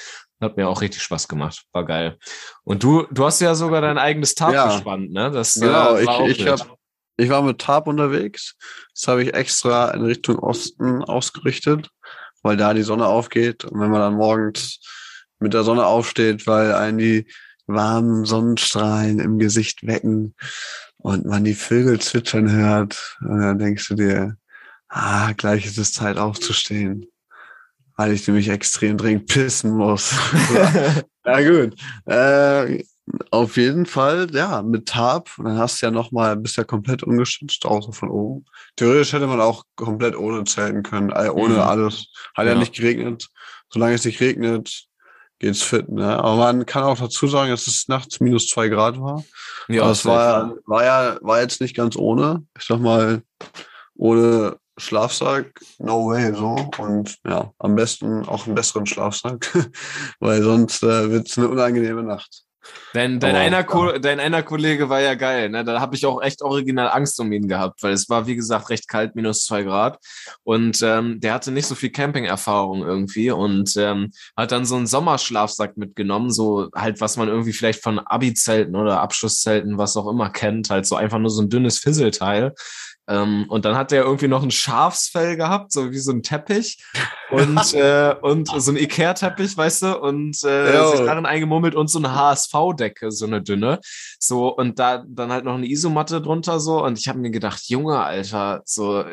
hat mir auch richtig Spaß gemacht. War geil. Und du, du hast ja sogar dein eigenes Tarp
Ja.
gespannt, ne? Das,
Genau,
äh, war auch
ich, ich, hab, ich war mit Tarp unterwegs. Das habe ich extra in Richtung Osten ausgerichtet, weil da die Sonne aufgeht. Und wenn man dann morgens mit der Sonne aufsteht, weil einen die warmen Sonnenstrahlen im Gesicht wecken und man die Vögel zwitschern hört, dann denkst du dir, ah, gleich ist es Zeit aufzustehen, weil ich nämlich extrem dringend pissen muss. [laughs] [laughs] Ja gut. Äh, auf jeden Fall, ja, mit Tarp. Und dann hast du ja nochmal, bist ja komplett ungeschützt, außer von oben. Theoretisch hätte man auch komplett ohne zelten können, ohne
Mhm.
alles. Hat ja.
Ja.
nicht geregnet. Solange es nicht regnet, geht's fit, ne? Aber man kann auch dazu sagen, dass es nachts minus zwei Grad war. Ja, das war ja, war ja, war jetzt nicht ganz ohne. Ich sag mal, ohne Schlafsack, no way, so. Und ja, am besten auch einen besseren Schlafsack, [laughs] weil sonst äh, wird es eine unangenehme Nacht.
Dein, dein, einer, ja. dein einer Kollege war ja geil, ne? Da habe ich auch echt original Angst um ihn gehabt, weil es war, wie gesagt, recht kalt, minus zwei Grad. Und ähm, der hatte nicht so viel Camping-Erfahrung irgendwie und ähm, hat dann so einen Sommerschlafsack mitgenommen, so halt, was man irgendwie vielleicht von Abi-Zelten oder Abschlusszelten, was auch immer kennt, halt so einfach nur so ein dünnes Fisselteil. Ähm, und dann hat er irgendwie noch ein Schafsfell gehabt, so wie so ein Teppich und, [laughs] äh, und so ein Ikea-Teppich, weißt du, und äh, sich darin eingemummelt und so eine HSV-Decke, so eine dünne. So, und da dann halt noch eine Isomatte drunter so. Und ich habe mir gedacht, Junge, Alter, so,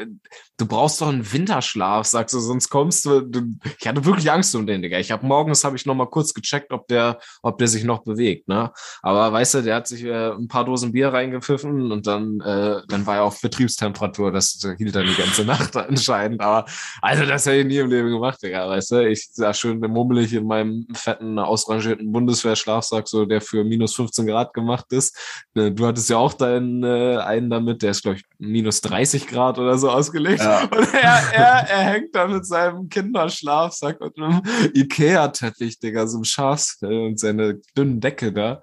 du brauchst doch einen Winterschlaf, sagst du, sonst kommst du. du ich hatte wirklich Angst um den, Digga. Ich habe morgens habe ich noch mal kurz gecheckt, ob der, ob der sich noch bewegt, ne? Aber weißt du, der hat sich äh, ein paar Dosen Bier reingepfiffen und dann, äh, dann war er auf Betriebstemperatur. Das hielt dann die ganze [laughs] Nacht anscheinend. Aber also das hätte ich nie im Leben gemacht, Digga, weißt du? Ich sah schön mummelig in meinem fetten, ausrangierten Bundeswehrschlafsack, so der für minus 15 Grad gemacht ist. Ne, du hattest ja auch deinen äh, einen damit, der ist, glaube ich, minus 30 Grad oder so ausgelegt. Ja. [laughs] Und er, er, er hängt da mit seinem Kinderschlafsack und einem Ikea-Teppich, Digga, so einem Schafsfell und seine dünnen Decke da.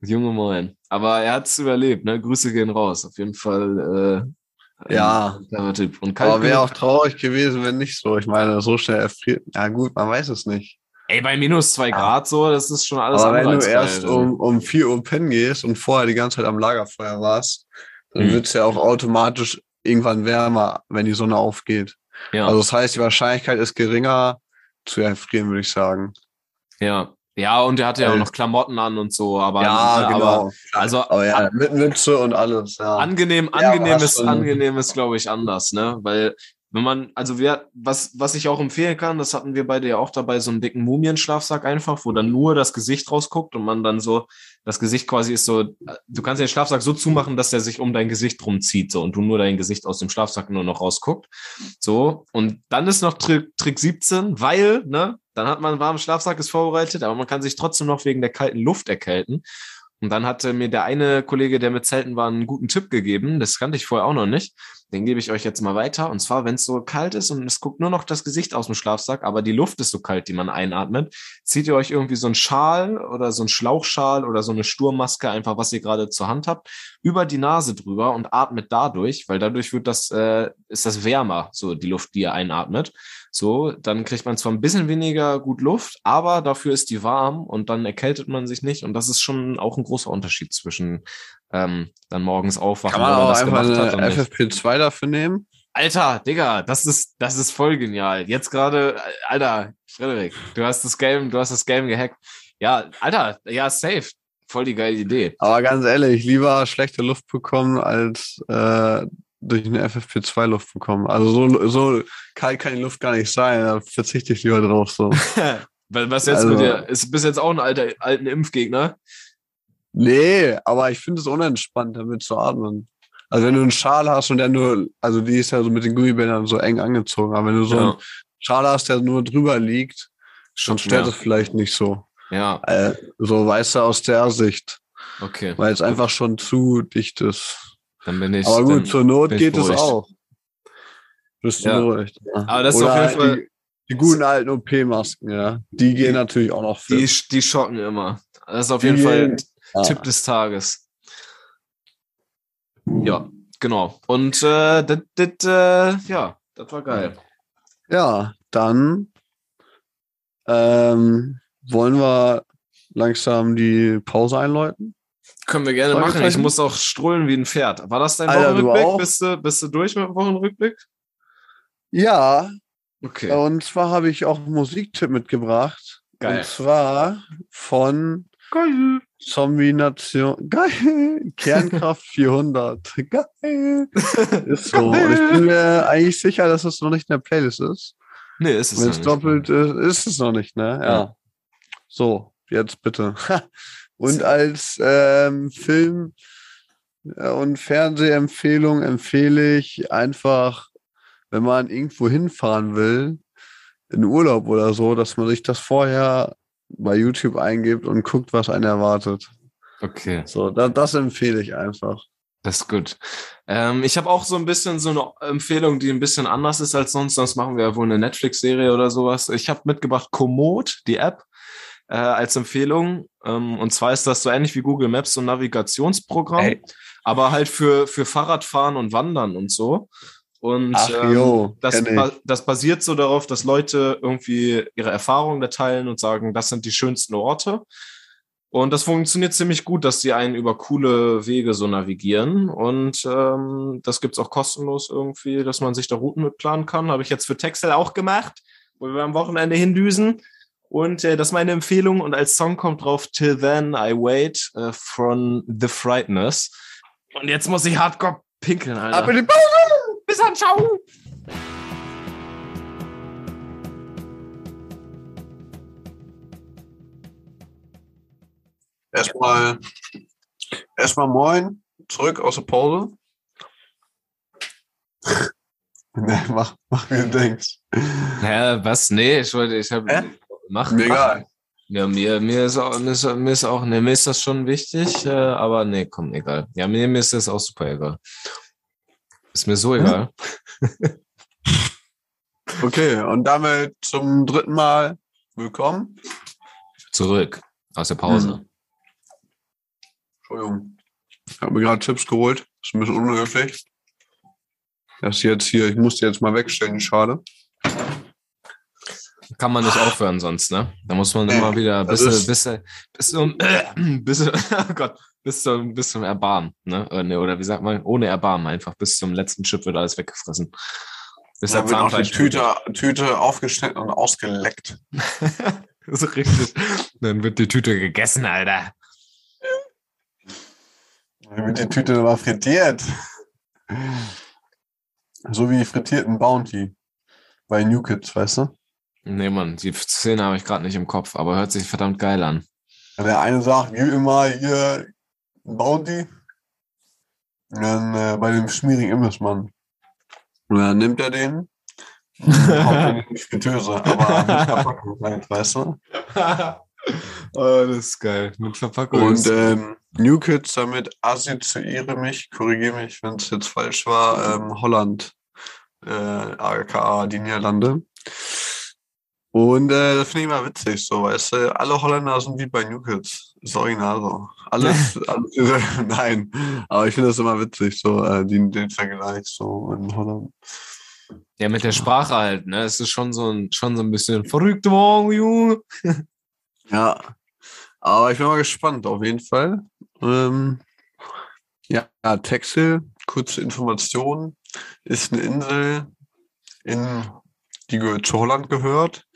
Junge Moin. Aber er hat's überlebt, ne? Grüße gehen raus. Auf jeden Fall äh,
ja,
und
aber wäre auch traurig gewesen, wenn nicht so. Ich meine, so schnell erfriert. Ja, gut, man weiß es nicht.
Ey, bei minus zwei Grad so, das ist schon alles
Aber wenn du erst geil, um, um vier Uhr pennen gehst und vorher die ganze Zeit am Lagerfeuer warst, dann hm. wird's ja auch automatisch irgendwann wärmer, wenn die Sonne aufgeht. Ja. Also das heißt, die Wahrscheinlichkeit ist geringer zu erfrieren, würde ich sagen.
Ja, ja, und er hatte ja auch noch Klamotten an und so, aber,
ja, genau. aber also aber ja, mit Mütze und alles. Ja.
Angenehm, angenehm ist, angenehm ist, glaube ich, anders, ne? Weil wenn man, also wir, was, was ich auch empfehlen kann, das hatten wir beide ja auch dabei, so einen dicken Mumienschlafsack einfach, wo dann nur das Gesicht rausguckt und man dann so, das Gesicht quasi ist so, du kannst den Schlafsack so zumachen, dass der sich um dein Gesicht rumzieht, so, und du nur dein Gesicht aus dem Schlafsack nur noch rausguckt. So, und dann ist noch Trick, Trick 17, weil, ne, dann hat man einen warmen Schlafsack, ist vorbereitet, aber man kann sich trotzdem noch wegen der kalten Luft erkälten. Und dann hatte mir der eine Kollege, der mit Zelten war, einen guten Tipp gegeben. Das kannte ich vorher auch noch nicht. Den gebe ich euch jetzt mal weiter. Und zwar, wenn es so kalt ist und es guckt nur noch das Gesicht aus dem Schlafsack, aber die Luft ist so kalt, die man einatmet, zieht ihr euch irgendwie so einen Schal oder so einen Schlauchschal oder so eine Sturmmaske, einfach was ihr gerade zur Hand habt, über die Nase drüber und atmet dadurch, weil dadurch wird das, äh, ist das wärmer, so die Luft, die ihr einatmet. So, dann kriegt man zwar ein bisschen weniger gut Luft, aber dafür ist die warm und dann erkältet man sich nicht. Und das ist schon auch ein großer Unterschied zwischen ähm, dann morgens aufwachen.
Kann man auch einfach eine FFP2 dafür nehmen?
Alter, Digga, das ist, das ist voll genial. Jetzt gerade, Alter, Frederik, du hast das Game, du hast das Game gehackt. Ja, Alter, ja, safe. Voll die geile Idee.
Aber ganz ehrlich, lieber schlechte Luft bekommen, als äh, durch eine FFP2-Luft bekommen. Also so, so kalt kann die Luft gar nicht sein. Da verzichte ich lieber drauf. So. [laughs]
Was jetzt also, mit dir? Ist, bist jetzt auch ein alter, alten Impfgegner?
Nee, aber ich finde es unentspannt, damit zu atmen. Also wenn du einen Schal hast und der nur, also die ist ja so mit den Gummibändern so eng angezogen, aber wenn du so ja. einen Schal hast, der nur drüber liegt, schon stört es vielleicht nicht so.
Ja.
Äh, so weißt du aus der Sicht.
Okay.
Weil es einfach schon zu dicht ist.
Dann bin ich.
Aber gut, zur Not geht es auch. Bist du ja. beruhigt.
Ja. Aber das ist auf jeden Fall.
Die, die guten alten OP-Masken, ja. Die gehen natürlich auch noch
fit. Die, die schocken immer. Das ist auf jeden die Fall ah. Tipp des Tages. Ja, genau. Und äh, das, das, äh, ja, das war geil.
Ja, dann ähm, wollen wir langsam die Pause einläuten.
Können wir gerne machen. Ich muss auch strullen wie ein Pferd. War das dein Alter, Wochenrückblick? Bist du, bist du durch mit dem Wochenrückblick?
Ja.
Okay.
Und zwar habe ich auch einen Musiktipp mitgebracht.
Geil.
Und zwar von
Geil.
Zombie Nation. Geil. Kernkraft [laughs] 400. Geil. Ist so. Geil. Und ich bin mir eigentlich sicher, dass es noch nicht in der Playlist ist.
Nee, ist es
Wenn es doppelt ist, ist es noch nicht, ne? Ja. ja. So, jetzt bitte. [laughs] Und als ähm, Film- äh, und Fernsehempfehlung empfehle ich einfach, wenn man irgendwo hinfahren will, in Urlaub oder so, dass man sich das vorher bei YouTube eingibt und guckt, was einen erwartet.
Okay.
So, da, das empfehle ich einfach.
Das ist gut. Ähm, ich habe auch so ein bisschen so eine Empfehlung, die ein bisschen anders ist als sonst. Sonst machen wir ja wohl eine Netflix-Serie oder sowas. Ich habe mitgebracht Komoot, die App, äh, als Empfehlung. Ähm, und zwar ist das so ähnlich wie Google Maps, so ein Navigationsprogramm,
Ey.
aber halt für, für Fahrradfahren und Wandern und so. Und
Ach,
ähm, das, das basiert so darauf, dass Leute irgendwie ihre Erfahrungen da teilen und sagen, das sind die schönsten Orte. Und das funktioniert ziemlich gut, dass die einen über coole Wege so navigieren. Und ähm, das gibt's auch kostenlos irgendwie, dass man sich da Routen mitplanen kann. Habe ich jetzt für Texel auch gemacht, wo wir am Wochenende hindüsen. Und äh, das ist meine Empfehlung. Und als Song kommt drauf Till Then I Wait äh, von The Frighteners. Und jetzt muss ich hardcore pinkeln, Alter.
Ab in die Pause!
Bis dann, ciao!
Erstmal, erstmal moin, zurück aus der Pause. ne, [laughs] mach, mach, wie du denkst.
Hä, was? Nee, ich wollte, ich habe.
Hä?
Mach,
Mir
mach.
egal.
Ja, mir, mir, ist auch, mir, ist, mir ist auch, ne, mir ist das schon wichtig, äh, aber nee, komm, egal. Ja, mir, mir ist das auch super egal. Ist mir so egal. [laughs]
Okay, und damit zum dritten Mal willkommen.
Zurück aus der Pause.
Hm. Entschuldigung. Ich habe mir gerade Chips geholt. Ist ein bisschen unhöflich. Das jetzt hier, ich musste jetzt mal wegstellen, die Schale.
Kann man nicht aufhören sonst, ne? Da muss man immer wieder
das
bis,
ist-
bis, bis zum, bis, [laughs] oh Gott, bis zum, bis zum Erbarmen, ne? Oder, ne, Oder wie sagt man, ohne Erbarmen einfach. Bis zum letzten Chip wird alles weggefressen. Bis
Da wird auch die Tüte, Tüte aufgeschnitten und ausgeleckt. [laughs]
so richtig. Dann wird die Tüte gegessen, Alter.
Dann wird die Tüte mal frittiert. So wie frittierten Bounty. Bei New Kids, weißt du?
Nee, Mann, die Szene habe ich gerade nicht im Kopf, aber hört sich verdammt geil an.
Der eine sagt, gib mir mal hier Bounty. Und dann äh, bei dem schmierigen Imbissmann. Und dann nimmt er den. [laughs] in die Fritteuse, aber mit Verpackung halt, weißt du? [laughs]
oh, das ist geil. Mit Verpackung.
Und ähm, New Kids, damit assoziiere mich, korrigiere mich, wenn es jetzt falsch war, ähm, Holland, äh, aka die Niederlande. Und äh, das finde ich mal witzig, so, weißt du, alle Holländer sind wie bei New Kids. Ist original so. [laughs] Alles, alles [laughs] nein, aber ich finde das immer witzig, so, äh, den, den Vergleich so in Holland.
ja, mit der Sprache halt, ne? Es ist schon so ein, schon so ein bisschen verrückte Morgen, Junge. [laughs]
Ja, aber ich bin mal gespannt, auf jeden Fall. Ähm, ja, Texel, kurze Information, ist eine Insel, in, die gehört zu Holland gehört.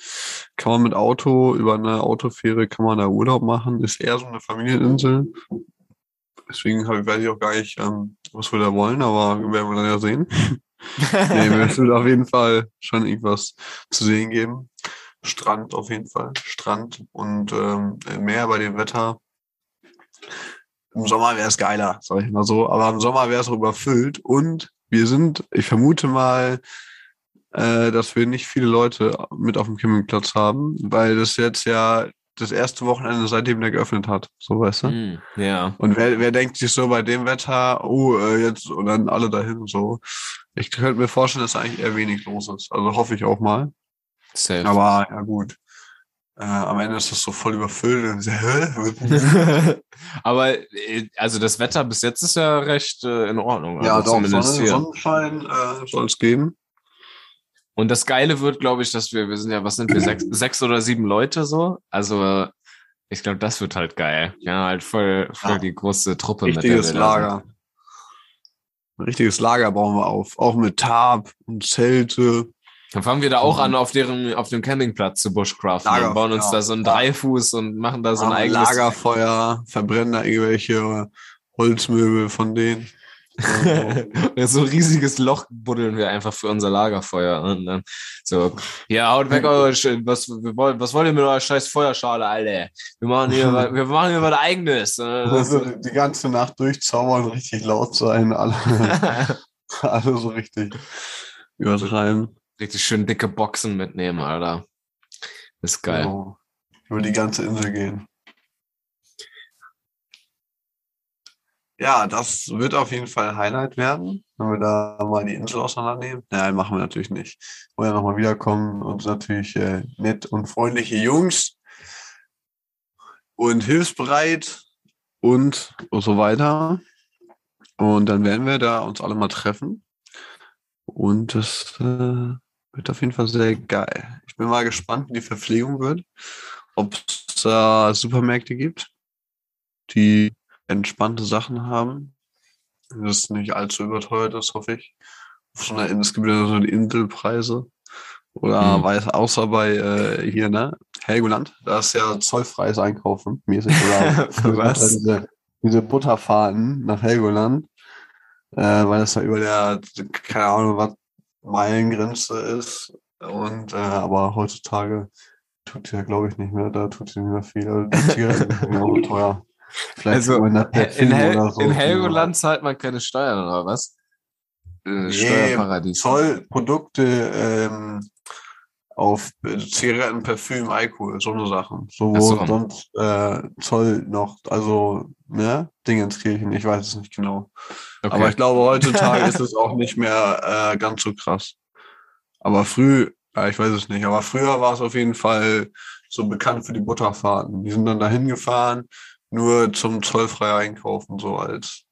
Kann man mit Auto, über eine Autofähre kann man da Urlaub machen. Ist eher so eine Familieninsel. Deswegen hab, weiß ich auch gar nicht, ähm, was wir da wollen, aber werden wir dann ja sehen. [laughs] nee, es wird auf jeden Fall schon irgendwas zu sehen geben. Strand auf jeden Fall. Strand und ähm, Meer bei dem Wetter. Im Sommer wäre es geiler, sag ich mal so. Aber im Sommer wäre es auch überfüllt. Und wir sind, ich vermute mal, äh, dass wir nicht viele Leute mit auf dem Campingplatz haben, weil das jetzt ja das erste Wochenende seitdem der geöffnet hat. So weißt du?
Hm, ja.
Und wer, wer denkt sich so bei dem Wetter, oh, äh, jetzt und dann alle dahin und so. Ich könnte mir vorstellen, dass eigentlich eher wenig los ist. Also hoffe ich auch mal.
Safe.
Aber ja gut. Äh, am Ende ist das so voll überfüllt. Und so? [laughs]
Aber äh, also das Wetter bis jetzt ist ja recht äh, in Ordnung.
ja,
also
doch,
zumindest
Sonne. Sonnenschein äh, soll es geben.
Und das Geile wird, glaube ich, dass wir, wir sind ja, was sind wir, sechs, [clears throat] sechs oder sieben Leute so. Also ich glaube, das wird halt geil. Ja, halt voll, voll
Ja.
die große Truppe
Richtiges
wir da
Lager. Ein richtiges Lager bauen wir auf. Auch mit Tarp und Zelte.
Dann fangen wir da auch an auf deren, auf dem Campingplatz zu Bushcraften
Lager,
und bauen uns
ja.
da so einen. Dreifuß und machen da so ein eigenes
Lagerfeuer, verbrennen da irgendwelche Holzmöbel von denen.
Ja, so ein riesiges Loch buddeln wir einfach für unser Lagerfeuer. Und dann so, ja, haut weg eure, Sch- was, wir wollen, was wollt ihr mit eurer scheiß Feuerschale, Alter? Wir machen hier, was- wir machen hier was eigenes. Äh, [laughs]
Also die ganze Nacht durchzaubern, richtig laut sein, alle, [laughs] alle so richtig übertreiben.
Richtig schön dicke Boxen mitnehmen, Alter. ist geil.
Genau. über die ganze Insel gehen. Ja, das wird auf jeden Fall Highlight werden, wenn wir da mal die Insel auseinandernehmen. Nein, machen wir natürlich nicht. Wollen ja nochmal wiederkommen und natürlich äh, nett und freundliche Jungs und hilfsbereit und, und so weiter. Und dann werden wir da uns alle mal treffen. Und das äh, wird auf jeden Fall sehr geil. Ich bin mal gespannt, wie die Verpflegung wird. Ob es äh, Supermärkte gibt, die entspannte Sachen haben. Das ist nicht allzu überteuert ist, hoffe ich. So es gibt ja so die Inselpreise. Oder
Hm.
weiß, außer bei äh, hier, ne? Helgoland, da ist ja zollfreies Einkaufen mäßig. Oder [laughs]
Was?
Diese, diese Butterfahrten nach Helgoland, äh, weil das da über der, keine Ahnung, was Meilengrenze ist. Und äh, aber heutzutage tut sie ja, glaube ich, nicht mehr, da tut sie nicht mehr viel. Also die Zigaretten sind [laughs] ja auch teuer. Vielleicht
Also,
per
In, Hel
so
in Helgoland zahlt man keine Steuern, oder was? Äh,
Nee,
Steuerparadies.
Zollprodukte ähm, auf äh, Zigaretten, Parfüm, Alkohol, so eine Sachen. So, wo
so.
sonst äh, Zoll noch, also, ne, Dingenskirchen, ich weiß es nicht genau.
Okay.
Aber ich glaube, heutzutage ist es auch nicht mehr äh, ganz so krass. Aber früh, ja, ich weiß es nicht, aber früher war es auf jeden Fall so bekannt für die Butterfahrten. Die sind dann dahin gefahren, nur zum zollfrei einkaufen, so als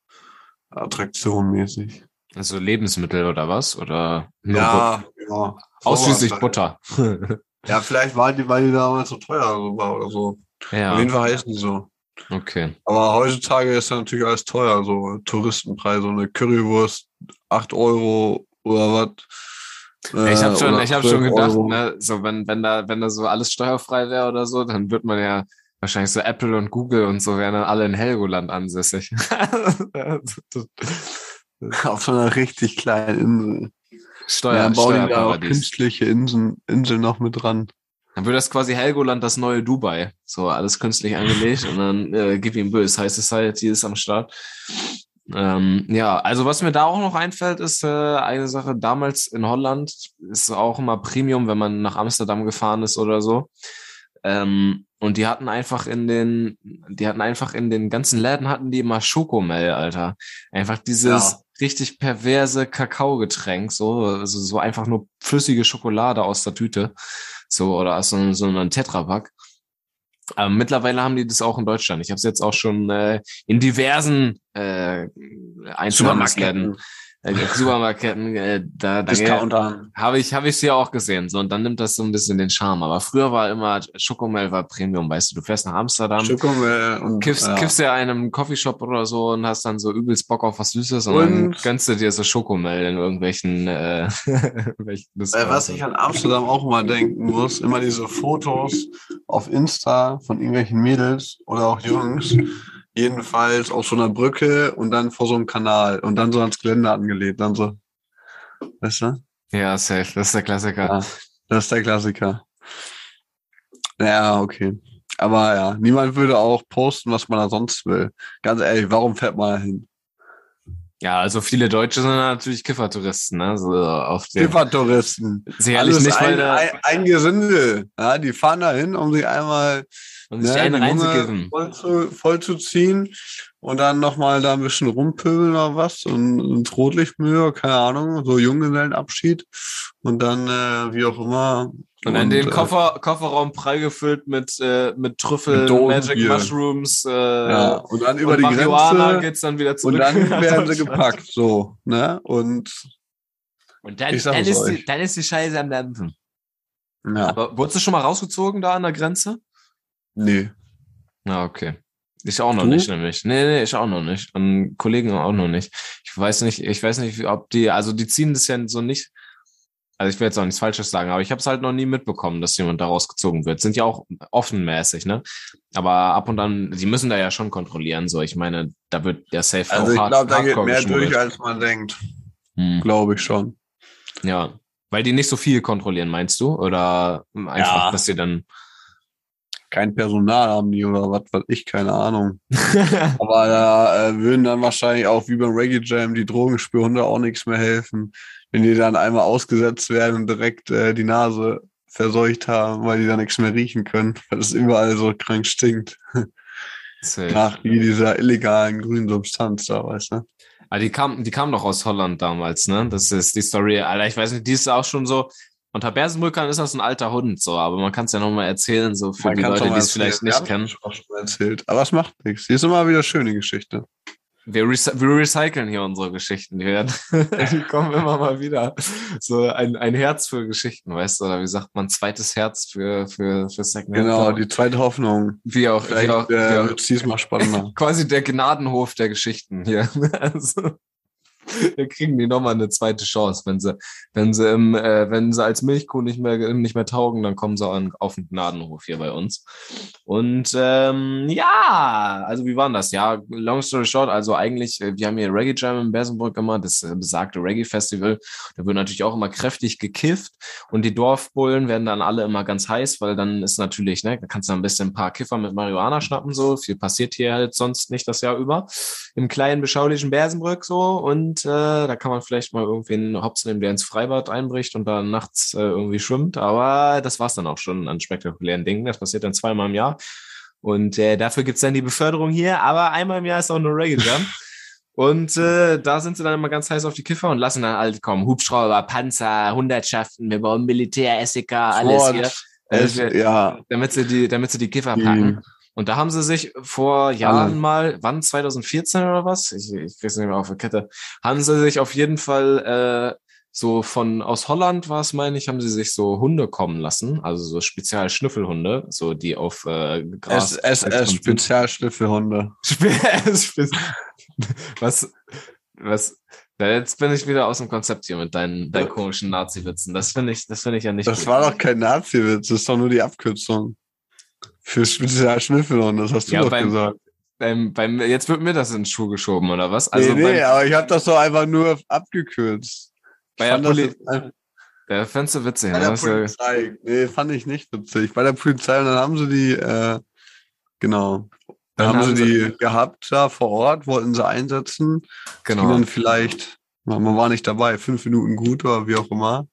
Attraktion mäßig.
also Lebensmittel oder was? Oder
Ja, ja.
ausschließlich
Sowas
Butter. [laughs]
Ja, vielleicht waren die, weil die damals so teuer war oder so. Auf jeden
ja,
Fall heißen die so.
okay.
Aber heutzutage ist ja natürlich alles teuer, so Touristenpreise, so eine Currywurst, 8 Euro oder was. Äh,
ich habe schon, ich hab schon gedacht,
Euro.
ne, so wenn, wenn da, wenn da so alles steuerfrei wäre oder so, dann wird man ja wahrscheinlich so Apple und Google und so wären dann alle in Helgoland ansässig. [laughs]
Auf so einer richtig kleinen Insel.
Steuer,
ja, dann bauen die da auch künstliche Inseln, Inseln noch mit dran.
Dann wird das quasi Helgoland das neue Dubai. So alles künstlich angelegt und dann äh, gib ihm böse. High Society ist am Start. Ähm, ja, also was mir da auch noch einfällt, ist äh, eine Sache. Damals in Holland ist auch immer Premium, wenn man nach Amsterdam gefahren ist oder so. Ähm, und die hatten einfach in den, die hatten einfach in den ganzen Läden hatten die immer Schokomel, Alter. Einfach dieses
Ja.
richtig perverse Kakaogetränk, so, also so einfach nur flüssige Schokolade aus der Tüte. So, oder aus so, so einem Tetrapack. Aber mittlerweile haben die das auch in Deutschland. Ich habe es jetzt auch schon äh, in diversen äh, Einzelhandelsläden, äh, [laughs] Supermarktketten, äh, da, da habe ich habe ich sie auch gesehen. So und dann nimmt das so ein bisschen den Charme. Aber früher war immer Schokomel war Premium, weißt du. Du fährst nach Amsterdam,
Schokomel und
kiffst,
ja.
kiffst ja in einem Coffeeshop oder so und hast dann so übelst Bock auf was Süßes und, dann
Und-
gönnst du dir so Schokomel in irgendwelchen, äh, [laughs]
Äh, was ich an Amsterdam auch mal denken muss, immer diese Fotos auf Insta von irgendwelchen Mädels oder auch Jungs, jedenfalls auf so einer Brücke und dann vor so einem Kanal und dann so ans Geländer angelehnt, dann so, weißt du?
Ja, safe, das ist der Klassiker.
Ja, das ist der Klassiker. Ja, okay. Aber ja, niemand würde auch posten, was man da sonst will. Ganz ehrlich, warum fährt man da hin?
Ja, also viele Deutsche sind natürlich Kiffertouristen, ne? So auf den,
Kiffertouristen.
sicherlich
Alles
nicht,
ein,
da,
ein, ein Gesindel. Ja, die fahren da hin, um sich einmal
und sich
ne,
einen reinzukiffen.
voll zu, voll zu ziehen und dann nochmal da ein bisschen rumpöbeln oder was und ins Rotlichtmühe, keine Ahnung, so Junggesellenabschied und dann äh, wie auch immer.
Und dann den
äh,
Koffer, Kofferraum prall gefüllt mit, äh, mit Trüffel,
Mit.
Magic Mushrooms, äh,
ja, und dann über
und
die
Marihuana
Grenze
geht's dann wieder zurück.
und dann [laughs] werden sie gepackt, so, ne? Und
Und dann, dann, ist die, dann ist die Scheiße am Dampfen.
ja,
Aber wurdest du schon mal rausgezogen da an der Grenze?
Nee.
Na, okay. Ich auch noch
Du?
nicht, nämlich. Nee, nee, ich auch noch nicht. Und Kollegen auch noch nicht. Ich weiß nicht, ich weiß nicht, ob die, also die ziehen das ja so nicht. Also ich will jetzt auch nichts Falsches sagen, aber ich habe es halt noch nie mitbekommen, dass jemand da rausgezogen wird. Sind ja auch offenmäßig, ne? Aber ab und an, die müssen da ja schon kontrollieren. So, ich meine, da wird der Safe
Also
auch
ich
hart,
glaube, da geht mehr
geschmuggelt.
durch, als man denkt.
Hm,
Glaube ich schon.
ja. Weil die nicht so viel kontrollieren, meinst du? Oder einfach,
Ja.
dass sie dann.
Kein Personal haben die oder was weiß ich, keine Ahnung. [laughs] Aber da äh, würden dann wahrscheinlich auch wie beim Reggae Jam die Drogenspürhunde auch nichts mehr helfen. Wenn die dann einmal ausgesetzt werden und direkt äh, die Nase verseucht haben, weil die da nichts mehr riechen können, weil es überall so krank stinkt.
Safe.
Nach wie dieser illegalen grünen Substanz da, weißt du?
Ah, die kam, die kam doch aus Holland damals, ne? Das ist die Story. Alter, ich weiß nicht, die ist auch schon so. Unter Bersenbrückern ist das ein alter Hund, so, aber man kann es ja nochmal erzählen, so für
Man
die Leute, die es vielleicht nicht kennen.
auch schon erzählt. Aber es macht nichts. Die ist immer wieder schöne Geschichte.
Wir, recy wir recyceln hier unsere Geschichten. Die, werden, [laughs] die kommen immer mal wieder. So ein, ein Herz für Geschichten, weißt du? Oder wie sagt man, zweites Herz für, für, für Secondhand.
Genau, die zweite Hoffnung.
wie auch, wie
Vielleicht
auch, wie
äh,
auch
wird diesmal spannender. [laughs]
quasi der Gnadenhof der Geschichten hier. [laughs] Also, [laughs] da kriegen die nochmal eine zweite Chance. Wenn sie, wenn sie im, äh, wenn sie als Milchkuh nicht mehr, nicht mehr taugen, dann kommen sie an, auf den Gnadenhof hier bei uns. Und ähm, ja, also wie war denn das? Ja, long story short, also eigentlich, äh, wir haben hier Reggae Jam in Bersenburg gemacht, das äh, besagte Reggae Festival. Da wird natürlich auch immer kräftig gekifft und die Dorfbullen werden dann alle immer ganz heiß, weil dann ist natürlich, ne, da kannst du ein bisschen ein paar Kiffer mit Marihuana schnappen, so. Viel passiert hier halt sonst nicht das Jahr über. Im kleinen, beschaulichen Bersenbrück so. Und äh, da kann man vielleicht mal irgendwie einen Hops nehmen, der ins Freibad einbricht und dann nachts äh, irgendwie schwimmt. Aber das war's dann auch schon an spektakulären Dingen. Das passiert dann zweimal im Jahr. Und äh, dafür gibt's dann die Beförderung hier. Aber einmal im Jahr ist auch nur Reggae Jam. Und äh, da sind sie dann immer ganz heiß auf die Kiffer und lassen dann halt kommen. Hubschrauber, Panzer, Hundertschaften, wir bauen Militär, SEK, alles
Ford,
hier.
Es,
Äh,
ja,
damit sie die, damit sie die Kiffer packen. Und da haben sie sich vor Jahren
Alle.
mal, wann 2014 oder was? Ich, ich weiß nicht mehr auf der Kette, haben sie sich auf jeden Fall äh, so von aus Holland war es, meine ich, haben sie sich so Hunde kommen lassen, also so Spezialschnüffelhunde, so die auf äh, Gras.
SSS Spezialschnüffelhunde. [laughs]
Spe- was, was, jetzt bin ich wieder aus dem Konzept hier mit deinen, deinen komischen Nazi-Witzen. Das finde ich, das finde ich ja nicht.
Das
gut.
war doch kein Nazi-Witz, das ist doch nur die Abkürzung. Für Spezialschnüffelhunde, [laughs] das hast du
Ja,
doch
beim-
gesagt.
beim, beim, jetzt wird mir das in den Schuh geschoben, oder was?
Also nee, nee, aber ich habe das doch einfach nur abgekürzt.
Bei
Ich
der
fand das
Ja, fandst du witzig,
bei
ne?
der Polizei. Nee, fand ich nicht witzig. Bei der Polizei, und dann haben sie die, äh, genau. Dann,
Dann
haben,
haben
sie
sie-
die gehabt da vor Ort, wollten sie einsetzen.
genau.
Und dann vielleicht, man war nicht dabei, fünf Minuten gut oder wie auch immer.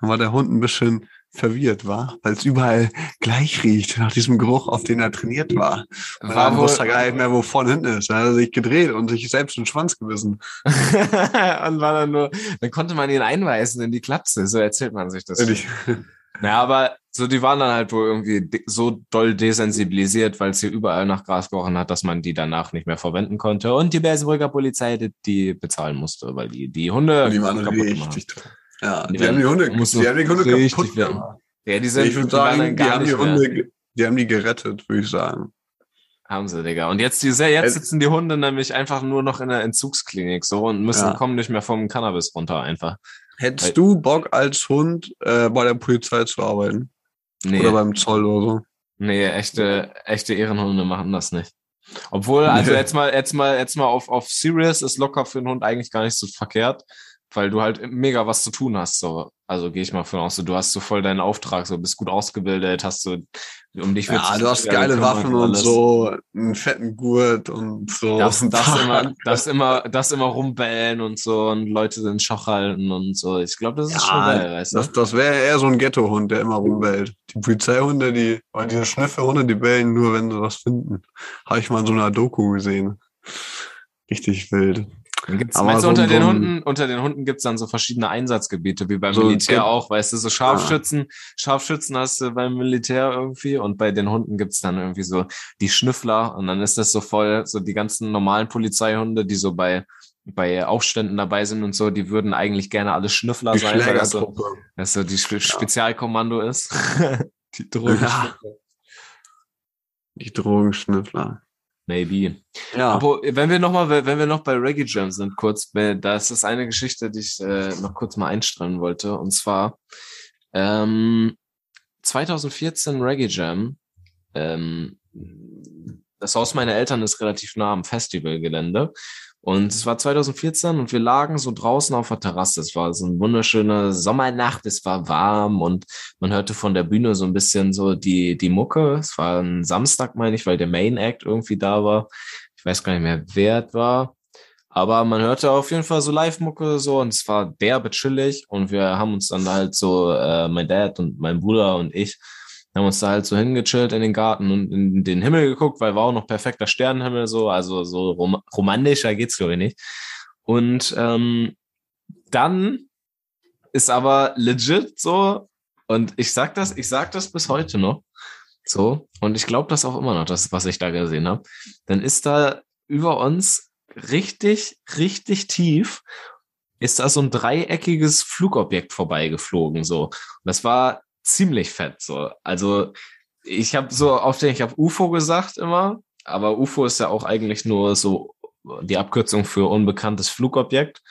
Dann war der Hund ein bisschen verwirrt, war, weil es überall gleich riecht, nach diesem Geruch, auf den er trainiert war. Und
War
dann wusste er gar nicht mehr, wo vorne hinten ist. Dann hat er sich gedreht und sich selbst den Schwanz gebissen. [laughs]
und war dann nur, dann konnte man ihn einweisen in die Klapse, so erzählt man sich das. Ja, aber so, die waren dann halt wohl irgendwie so doll desensibilisiert, weil es hier überall nach Gras gerochen hat, dass man die danach nicht mehr verwenden konnte. Und die Bersenbrücker Polizei, die, die bezahlen musste, weil die, die Hunde
Und die waren
kaputt gemacht haben.
richtig. Ja,
Die
die, haben die Hunde, die haben die Hunde kaputt
werden.
gemacht.
Ja, die sind,
Ich würde
die
sagen, die haben die
mehr.
Hunde, ge- die haben die gerettet, würde ich sagen.
Haben sie, Digga. Und jetzt, diese, jetzt
Es-
sitzen die Hunde nämlich einfach nur noch in der Entzugsklinik so und müssen,
Ja.
kommen nicht mehr vom Cannabis runter einfach.
Hättest
Weil-
du Bock als Hund äh, bei der Polizei zu arbeiten?
Nee,
Oder beim Zoll oder so?
nee, echte, echte Ehrenhunde machen das nicht. Obwohl, also
Nee.
jetzt mal, jetzt mal, jetzt mal auf, auf Serious ist locker für einen Hund eigentlich gar nicht so verkehrt, weil du halt mega was zu tun hast, so. Also gehe ich mal von aus, so, du hast so voll deinen Auftrag, so, bist gut ausgebildet, hast so, um dich
Ja, du hast geile Waffen und
alles.
so, einen fetten Gurt und so.
Darfst, darfst, [laughs] immer, darfst, immer, darfst immer rumbellen und so und Leute in Schach halten und so. Ich glaube, das ist
Ja,
schon geil, weißt du?
Das, das wäre eher so ein Ghetto-Hund, der immer rumbellt. Die Polizeihunde, die, weil diese Schnüffelhunde, die bellen nur, wenn sie was finden. Habe ich mal in so einer Doku gesehen. Richtig wild.
Dann gibt's,
Aber
meinst du, unter den Hunden, unter den Hunden gibt's dann so verschiedene Einsatzgebiete, wie beim
So,
Militär auch, weißt du, so Scharfschützen, Scharfschützen hast du beim Militär irgendwie und bei den Hunden gibt's dann irgendwie so die Schnüffler und dann ist das so voll, so die ganzen normalen Polizeihunde, die so bei, bei Aufständen dabei sind und so, die würden eigentlich gerne alle Schnüffler
Die
sein, weil das so, das so die Spe Spezialkommando ist. [laughs] die Drogen.
Ja. Die Drogenschnüffler.
Maybe.
Ja.
Aber wenn wir noch mal, wenn wir noch bei Reggae Jam sind, kurz, weil das ist eine Geschichte, die ich äh, noch kurz mal einstreuen wollte. Und zwar ähm, 2014 Reggae Jam. Ähm, das Haus meiner Eltern ist relativ nah am Festivalgelände. Und es war 2014 und wir lagen so draußen auf der Terrasse. Es war so eine wunderschöne Sommernacht, es war warm und man hörte von der Bühne so ein bisschen so die, die Mucke. Es war ein Samstag, meine ich, weil der Main Act irgendwie da war. Ich weiß gar nicht mehr, wer es war. Aber man hörte auf jeden Fall so Live-Mucke so und es war derbe chillig und wir haben uns dann halt so, äh, mein Dad und mein Bruder und ich, haben uns da halt so hingechillt in den Garten und in den Himmel geguckt, weil war auch noch perfekter Sternenhimmel so, also so rom romantischer geht's glaube ich nicht. Und ähm, dann ist aber legit so, und ich sag das, ich sag das bis heute noch. So, und ich glaube das auch immer noch, das, was ich da gesehen habe. Dann ist da über uns richtig, richtig tief, ist da so ein dreieckiges Flugobjekt vorbeigeflogen. So. Und das war ziemlich fett. So. Also ich habe so oft, ich habe UFO gesagt immer, aber UFO ist ja auch eigentlich nur so die Abkürzung für unbekanntes Flugobjekt.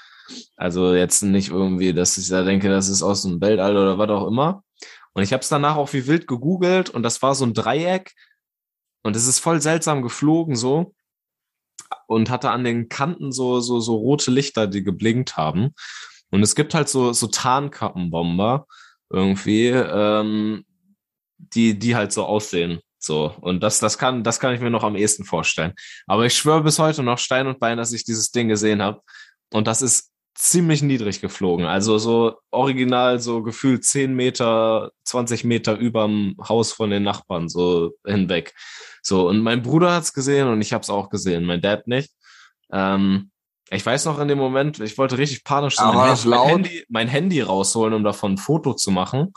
Also jetzt nicht irgendwie, dass ich da denke, das ist aus dem Weltall oder was auch immer. Und ich habe es danach auch wie wild gegoogelt und das war so ein Dreieck und es ist voll seltsam geflogen so und hatte an den Kanten so so so rote Lichter, die geblinkt haben. Und es gibt halt so so Tarnkappenbomber irgendwie, ähm, die die halt so aussehen. So, und das, das kann, das kann ich mir noch am ehesten vorstellen. Aber ich schwöre bis heute noch Stein und Bein, dass ich dieses Ding gesehen habe. Und das ist ziemlich niedrig geflogen. Also so original so gefühlt 10 Meter, 20 Meter überm Haus von den Nachbarn so hinweg. So, und mein Bruder hat's gesehen und ich habe es auch gesehen, mein Dad nicht. Ähm, ich weiß noch in dem Moment, ich wollte richtig panisch sein, mein,
laut?
Handy, mein Handy rausholen, um davon ein Foto zu machen.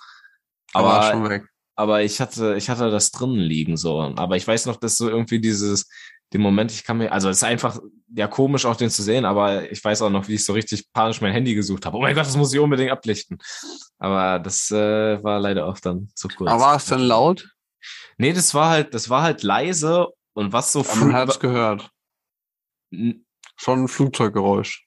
Aber
Aber
schon weg.
aber ich hatte, ich hatte das drinnen liegen so. Aber ich weiß noch, dass so irgendwie dieses, den Moment, ich kann mir, also es ist einfach ja komisch auch den zu sehen, aber ich weiß auch noch, wie ich so richtig panisch mein Handy gesucht habe. Oh mein Gott, das muss ich unbedingt ablichten. Aber das äh, war leider auch dann zu kurz.
Aber war es denn laut?
Nee, das war halt, das war halt leise und was so
Ja, man hat es gehört. Schon ein Flugzeuggeräusch.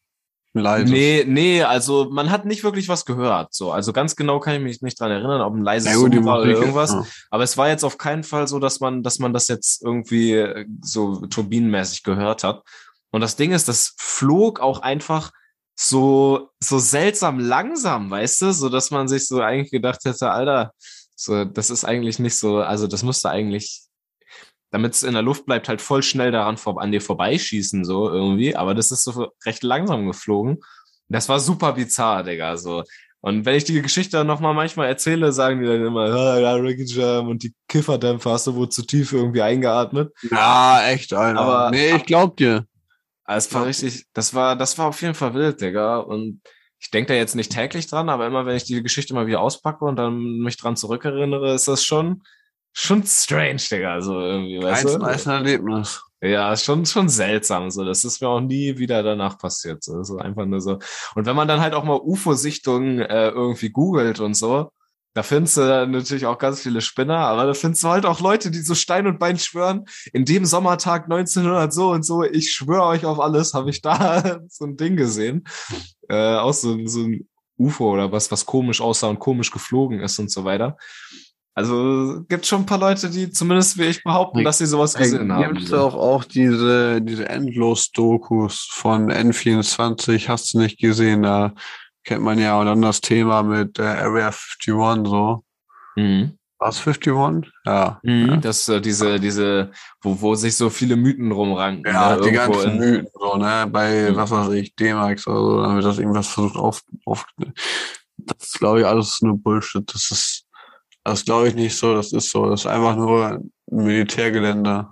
Leise.
Nee, nee, also man hat nicht wirklich was gehört. So, also ganz genau kann ich mich nicht dran erinnern, ob ein leises
die
Summen war oder irgendwas.
ja.
Aber es war jetzt auf keinen Fall so, dass man, dass man das jetzt irgendwie äh, so turbinenmäßig gehört hat. Und das Ding ist, das flog auch einfach so, so seltsam langsam, weißt du, so dass man sich so eigentlich gedacht hätte, Alter, so, das ist eigentlich nicht so, also das müsste eigentlich, damit es in der Luft bleibt, halt voll schnell daran vor, an dir vorbeischießen, so irgendwie. Aber das ist so recht langsam geflogen. Das war super bizarr, Digga, so. Und wenn ich die Geschichte dann nochmal manchmal erzähle, sagen die dann immer, ah, ja, Ricky Jam und die Kifferdämpfer hast du wohl zu tief irgendwie eingeatmet.
Ja, echt, Alter.
Aber-
nee, ich glaub dir.
Es war richtig, das war, das war auf jeden Fall wild, Digga. Und ich denke da jetzt nicht täglich dran, aber immer wenn ich die Geschichte mal wieder auspacke und dann mich dran zurückerinnere, ist das schon, schon strange, Digga. So irgendwie, weißt
Eins,
du?
eins ein Erlebnis.
Ja, schon, schon seltsam. So, das ist mir auch nie wieder danach passiert. So, das ist einfach nur so. Und wenn man dann halt auch mal UFO-Sichtungen äh, irgendwie googelt und so, da findest du dann natürlich auch ganz viele Spinner, aber da findest du halt auch Leute, die so Stein und Bein schwören. In dem Sommertag 1900 so und so, ich schwöre euch auf alles, habe ich da [laughs] so ein Ding gesehen. Äh, auch so, so ein UFO oder was, was komisch aussah und komisch geflogen ist und so weiter. Also gibt schon ein paar Leute, die zumindest wie ich behaupten, dass sie sowas gesehen haben.
Gibt es auch, auch diese, diese Endlos-Dokus von N24, hast du nicht gesehen, da kennt man ja und dann das Thema mit äh, Area 51 so.
Mhm.
War es 51? Ja.
Mhm.
Ja.
Das äh, diese, diese, wo, wo sich so viele Mythen rumranken.
Ja,
ne?
die ganzen
in-
Mythen, so, ne, bei,
Mhm.
was weiß ich, D-Max oder so, dann wird das irgendwas versucht auf, auf, das ist, glaube ich, alles nur Bullshit, das ist, das glaube ich nicht so, das ist so, das ist einfach nur ein Militärgelände.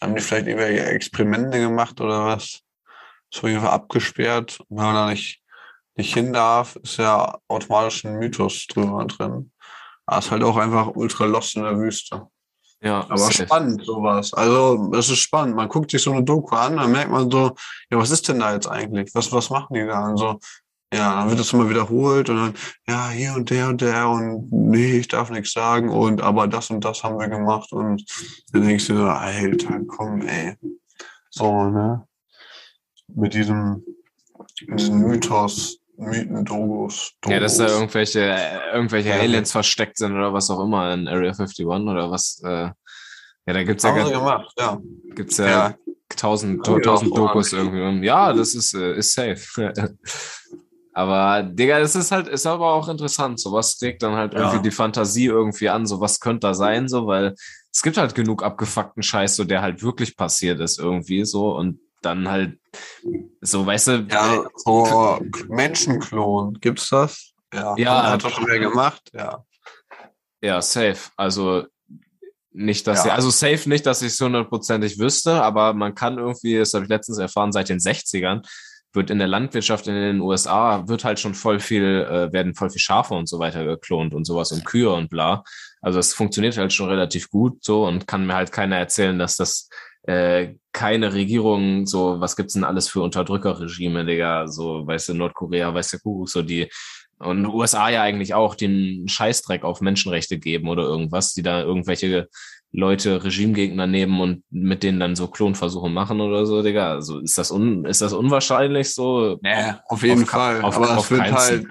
Haben die vielleicht irgendwelche Experimente gemacht oder was? Ist auf jeden Fall abgesperrt, und wenn man da nicht, nicht hin darf, ist ja automatisch ein Mythos drüber drin. Aber ist halt auch einfach ultra lost in der Wüste.
Ja,
Aber
safe.
spannend, sowas. Also, es ist spannend. Man guckt sich so eine Doku an, dann merkt man so, ja, was ist denn da jetzt eigentlich? Was, was machen die da? Und so, ja, dann wird das immer wiederholt und dann, ja, hier und der und der und nee, ich darf nichts sagen und aber das und das haben wir gemacht und dann denkst du so, Alter, komm, ey. So, ne? Mit diesem, mit diesem Mythos, Mythen-Dogos.
Ja, dass da
Dogos.
irgendwelche, irgendwelche
Ja.
Aliens versteckt sind oder was auch immer in Area 51 oder was. Äh, ja, da gibt's ja,
Haben
gar-
gemacht, ja.
gibt's ja,
Ja.
tausend, tausend Dokus irgendwie. Ja, das ist, äh, ist safe. [laughs] aber, Digga, das ist halt, ist aber auch interessant. Sowas regt dann halt
Ja.
irgendwie die Fantasie irgendwie an, so was könnte da sein, so, weil es gibt halt genug abgefuckten Scheiß, so der halt wirklich passiert ist irgendwie so und dann halt so, weißt du.
Ja, so Menschenklon, gibt's das?
Ja, ja
hat das schon wieder gemacht, ja.
Ja, safe. Also nicht, dass ja. ich, also safe nicht, dass ich es hundertprozentig wüsste, aber man kann irgendwie, das habe ich letztens erfahren, seit den 60ern, wird in der Landwirtschaft in den USA, wird halt schon voll viel, äh, werden voll viel Schafe und so weiter geklont und sowas und Kühe und bla. Also es funktioniert halt schon relativ gut so und kann mir halt keiner erzählen, dass das äh, keine Regierung, so, was gibt's denn alles für Unterdrückerregime, Digga, so, weißt du, Nordkorea, weißt du, Kuckuck, so die, und USA ja eigentlich auch den Scheißdreck auf Menschenrechte geben oder irgendwas, die da irgendwelche Leute Regimegegner nehmen und mit denen dann so Klonversuche machen oder so, Digga. Also ist das un, ist das unwahrscheinlich so?
Nee, auf jeden auf, Fall. Auf, aber es wird halt,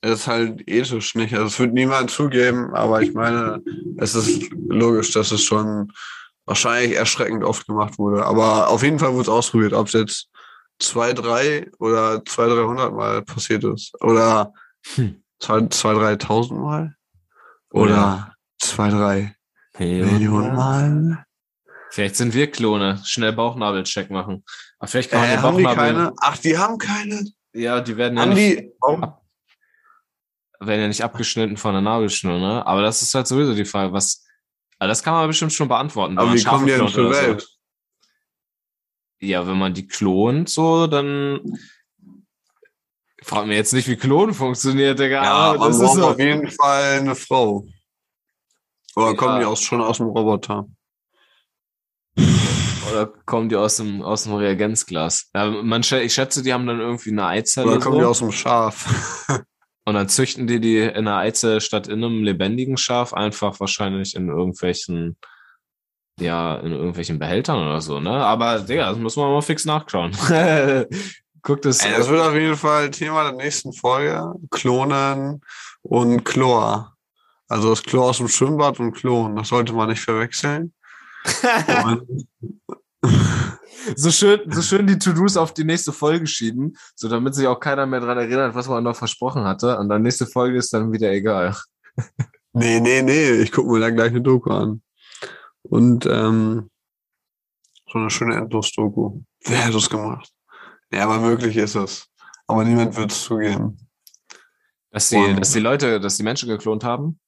es ist halt ethisch nicht. Also es wird niemand zugeben, aber ich meine, es ist logisch, dass es schon wahrscheinlich erschreckend oft gemacht wurde. Aber auf jeden Fall wurde es ausprobiert, ob es jetzt zwei, drei oder zwei, dreihundert Mal passiert ist. Oder hm. zwei, zwei, dreitausend Mal. Oder ja. zwei, drei Millionen Mal.
Vielleicht sind wir Klone. Schnell Bauchnabelcheck machen. Aber vielleicht kann man
äh, haben die keine? Ach, die haben keine?
Ja, die werden
haben
ja
nicht, die, oh.
ab, werden ja nicht abgeschnitten von der Nabelschnur, ne? Aber das ist halt sowieso die Frage, was. Also das kann man bestimmt schon beantworten.
Aber wie kommen die denn zur Welt? So.
Ja, wenn man die klont, so, dann frag mir jetzt nicht, wie Klonen funktioniert, Digga.
Ja, man das braucht ist so. auf jeden Fall eine Frau. Oder ja. kommen die aus, schon aus dem Roboter?
Oder kommen die aus dem, aus dem Reagenzglas? Ja, man, ich schätze, die haben dann irgendwie eine Eizelle.
Oder kommen so. die aus dem Schaf? [laughs]
Und dann züchten die die in einer Eizelle statt in einem lebendigen Schaf einfach wahrscheinlich in irgendwelchen, ja, in irgendwelchen Behältern oder so, ne? Aber, Digga, das muss man mal fix nachschauen. [laughs] Guckt es.
Ey, das wird auf jeden Fall Thema der nächsten Folge. Klonen und Chlor. Also das Chlor aus dem Schwimmbad und Klon, das sollte man nicht verwechseln. [laughs]
so schön, so schön die To-Dos auf die nächste Folge schieben, so damit sich auch keiner mehr dran erinnert, was man noch versprochen hatte. Und dann nächste Folge ist dann wieder egal.
nee, nee, nee, ich gucke mir dann gleich eine Doku an. Und ähm, so eine schöne Endlos-Doku. Wer hat das gemacht? Ja, aber möglich ist es. Aber niemand wird es zugeben.
Dass die, dass die Leute, dass die Menschen geklont haben?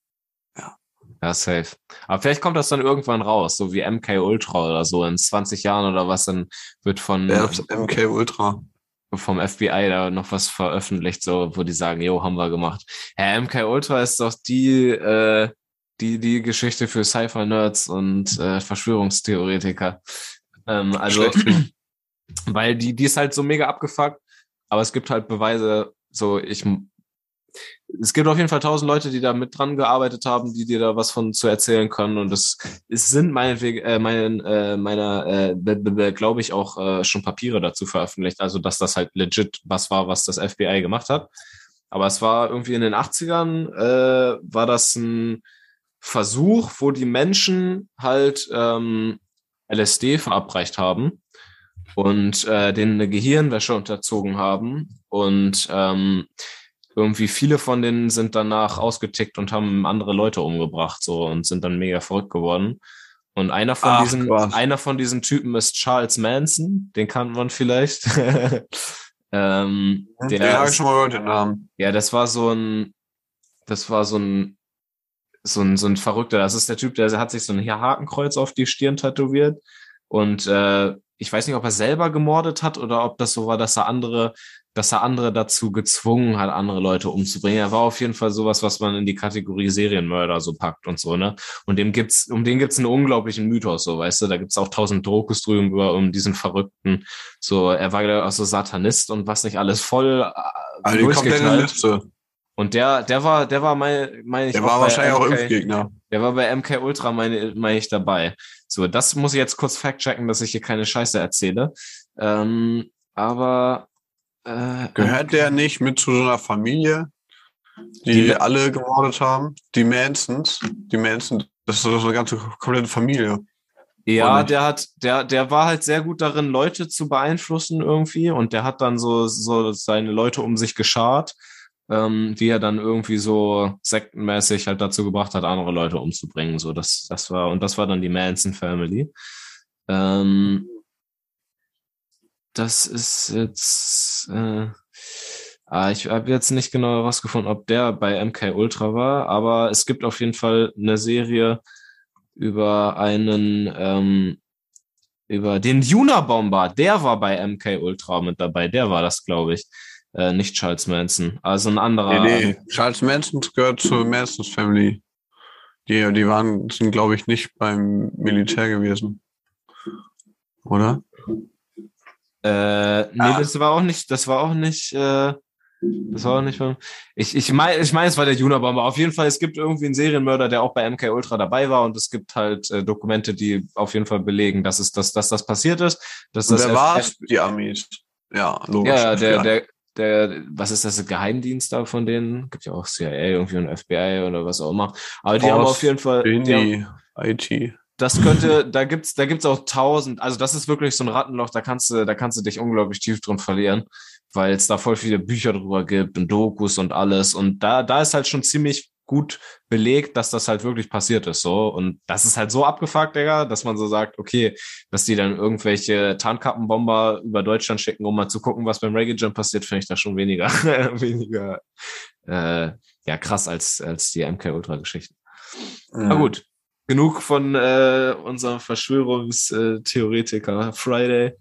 Ja, safe. Aber vielleicht kommt das dann irgendwann raus, so wie MK Ultra oder so in 20 Jahren oder was, dann wird von
ja, MK Ultra
vom FBI da noch was veröffentlicht, so wo die sagen, jo, haben wir gemacht. Ja, MK Ultra ist doch die äh, die die Geschichte für Cypher-Nerds und äh, Verschwörungstheoretiker. Ähm, also [clears throat] weil die die ist halt so mega abgefuckt, aber es gibt halt Beweise. So ich es gibt auf jeden Fall tausend Leute, die da mit dran gearbeitet haben, die dir da was von zu erzählen können. Und es, es sind meinetwegen, äh, mein, äh, meiner, äh, glaube ich, auch äh, schon Papiere dazu veröffentlicht. Also, dass das halt legit was war, was das FBI gemacht hat. Aber es war irgendwie in den 80ern, äh, war das ein Versuch, wo die Menschen halt ähm, LSD verabreicht haben und äh, denen eine Gehirnwäsche unterzogen haben. Und ähm, irgendwie viele von denen sind danach ausgetickt und haben andere Leute umgebracht so und sind dann mega verrückt geworden. Und einer von Ach, diesen, Gott. einer von diesen Typen ist Charles Manson, den kann man vielleicht. [laughs] ähm,
mhm, der den habe ich schon mal gehört, den Namen.
Ja, das war so ein, das war so ein, so ein, so ein Verrückter. Das ist der Typ, der hat sich so ein Hakenkreuz auf die Stirn tätowiert und äh, ich weiß nicht, ob er selber gemordet hat oder ob das so war, dass er andere dass er andere dazu gezwungen hat, andere Leute umzubringen. Er war auf jeden Fall sowas, was man in die Kategorie Serienmörder so packt und so, ne? Und dem gibt's, um den gibt's einen unglaublichen Mythos, so, weißt du? Da gibt's auch tausend Dokus drüber, um diesen Verrückten. So, er war auch so Satanist und was nicht alles voll.
Also Liste.
Und der, der war, der war mein, meine ich.
Der war wahrscheinlich MK, auch Impfgegner.
Der war bei MK Ultra, meine, meine ich dabei. So, das muss ich jetzt kurz fact-checken, dass ich hier keine Scheiße erzähle. Ähm, aber
äh, Gehört der nicht mit zu so einer Familie, die, die alle gemordet haben? Die Mansons? Die Manson, das ist so eine ganze komplette Familie.
Ja, der hat, der, der war halt sehr gut darin, Leute zu beeinflussen irgendwie und der hat dann so, so seine Leute um sich geschart, ähm, die er dann irgendwie so sektenmäßig halt dazu gebracht hat, andere Leute umzubringen. So, das, das war, und das war dann die Manson Family. Ähm, das ist jetzt. Äh, ah, ich habe jetzt nicht genau herausgefunden, ob der bei MK Ultra war, aber es gibt auf jeden Fall eine Serie über einen, ähm, über den Juna-Bomber. Der war bei MK Ultra mit dabei. Der war das, glaube ich. Äh, nicht Charles Manson. Also ein anderer.
Nee, nee. Charles Manson gehört zur Mansons Family. Die, die waren, sind, glaube ich, nicht beim Militär gewesen. Oder?
Äh, nee, ah. das war auch nicht, das war auch nicht, äh, das war auch nicht von. Ich, ich meine, ich meine, es war der Junabomber. Auf jeden Fall, es gibt irgendwie einen Serienmörder, der auch bei MK Ultra dabei war und es gibt halt äh, Dokumente, die auf jeden Fall belegen, dass es, dass, dass das passiert ist. Dass
und
das
wer war Die Amis. Ja,
logisch. Ja, der, ja. der, der, was ist das, Geheimdienst da von denen? Gibt ja auch CIA, irgendwie ein FBI oder was auch immer. Aber die Post, haben auf jeden Fall.
Die haben, IT
das könnte, da gibt's, da gibt's auch tausend, also das ist wirklich so ein Rattenloch, da kannst du, da kannst du dich unglaublich tief drin verlieren, weil es da voll viele Bücher drüber gibt und Dokus und alles. Und da, da ist halt schon ziemlich gut belegt, dass das halt wirklich passiert ist, so. Und das ist halt so abgefuckt, Digga, dass man so sagt, okay, dass die dann irgendwelche Tarnkappenbomber über Deutschland schicken, um mal zu gucken, was beim Reggae Jump passiert, finde ich da schon weniger, [laughs] weniger, äh, ja, krass als, als die MK Ultra Geschichten. Na gut, genug von äh, unserem Verschwörungstheoretiker Friday.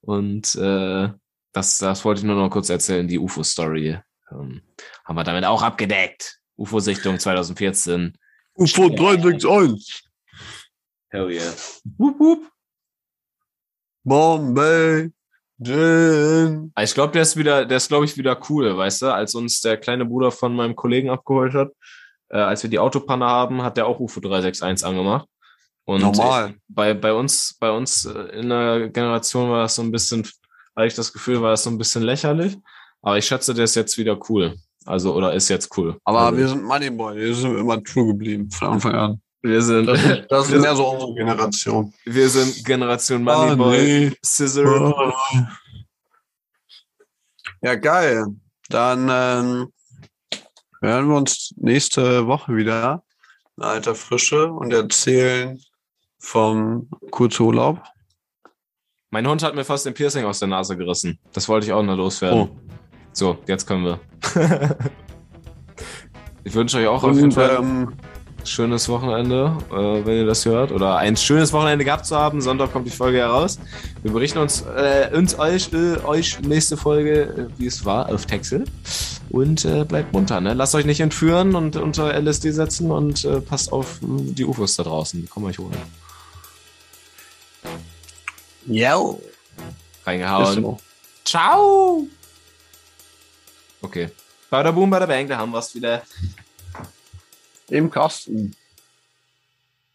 Und äh, das, das wollte ich nur noch kurz erzählen, die UFO-Story. Ähm, haben wir damit auch abgedeckt. UFO-Sichtung 2014.
UFO 361.
Hell yeah. Wup, wup.
Bombay. Gin.
Ich glaube, der ist wieder, der ist, glaube ich, wieder cool, weißt du, als uns der kleine Bruder von meinem Kollegen abgeholt hat äh, als wir die Autopanne haben, hat der auch UFO 361 angemacht. Und
Normal.
bei, bei uns, bei uns äh, in der Generation war das so ein bisschen, hatte ich das Gefühl, war das so ein bisschen lächerlich. Aber ich schätze, der ist jetzt wieder cool. Also, oder ist jetzt cool.
Aber
also,
wir sind Moneyboy, wir sind immer true geblieben von Anfang an.
Wir sind,
das, ist, das ist mehr so unsere Generation.
Wir sind Generation Moneyboy, oh, nee. Scissor. Oh.
Ja, geil. Dann ähm, hören wir uns nächste Woche wieder in alter Frische und erzählen vom Kurzurlaub.
Mein Hund hat mir fast den Piercing aus der Nase gerissen. Das wollte ich auch noch loswerden. Oh. So, jetzt können wir. [laughs] ich wünsche euch auch und, auf jeden Fall ähm, schönes Wochenende, äh, wenn ihr das hört. Oder ein schönes Wochenende gehabt zu haben. Sonntag kommt die Folge heraus. Wir berichten uns, äh, uns euch, äh, euch nächste Folge, äh, wie es war, auf Texel. Und äh, bleibt munter. Ne? Lasst euch nicht entführen und unter LSD setzen und äh, passt auf die UFOs da draußen. Die kommen euch holen.
Yo.
Reingehauen. Ciao. Okay. Bada boom, bada bang, da haben wir es wieder
im Kasten.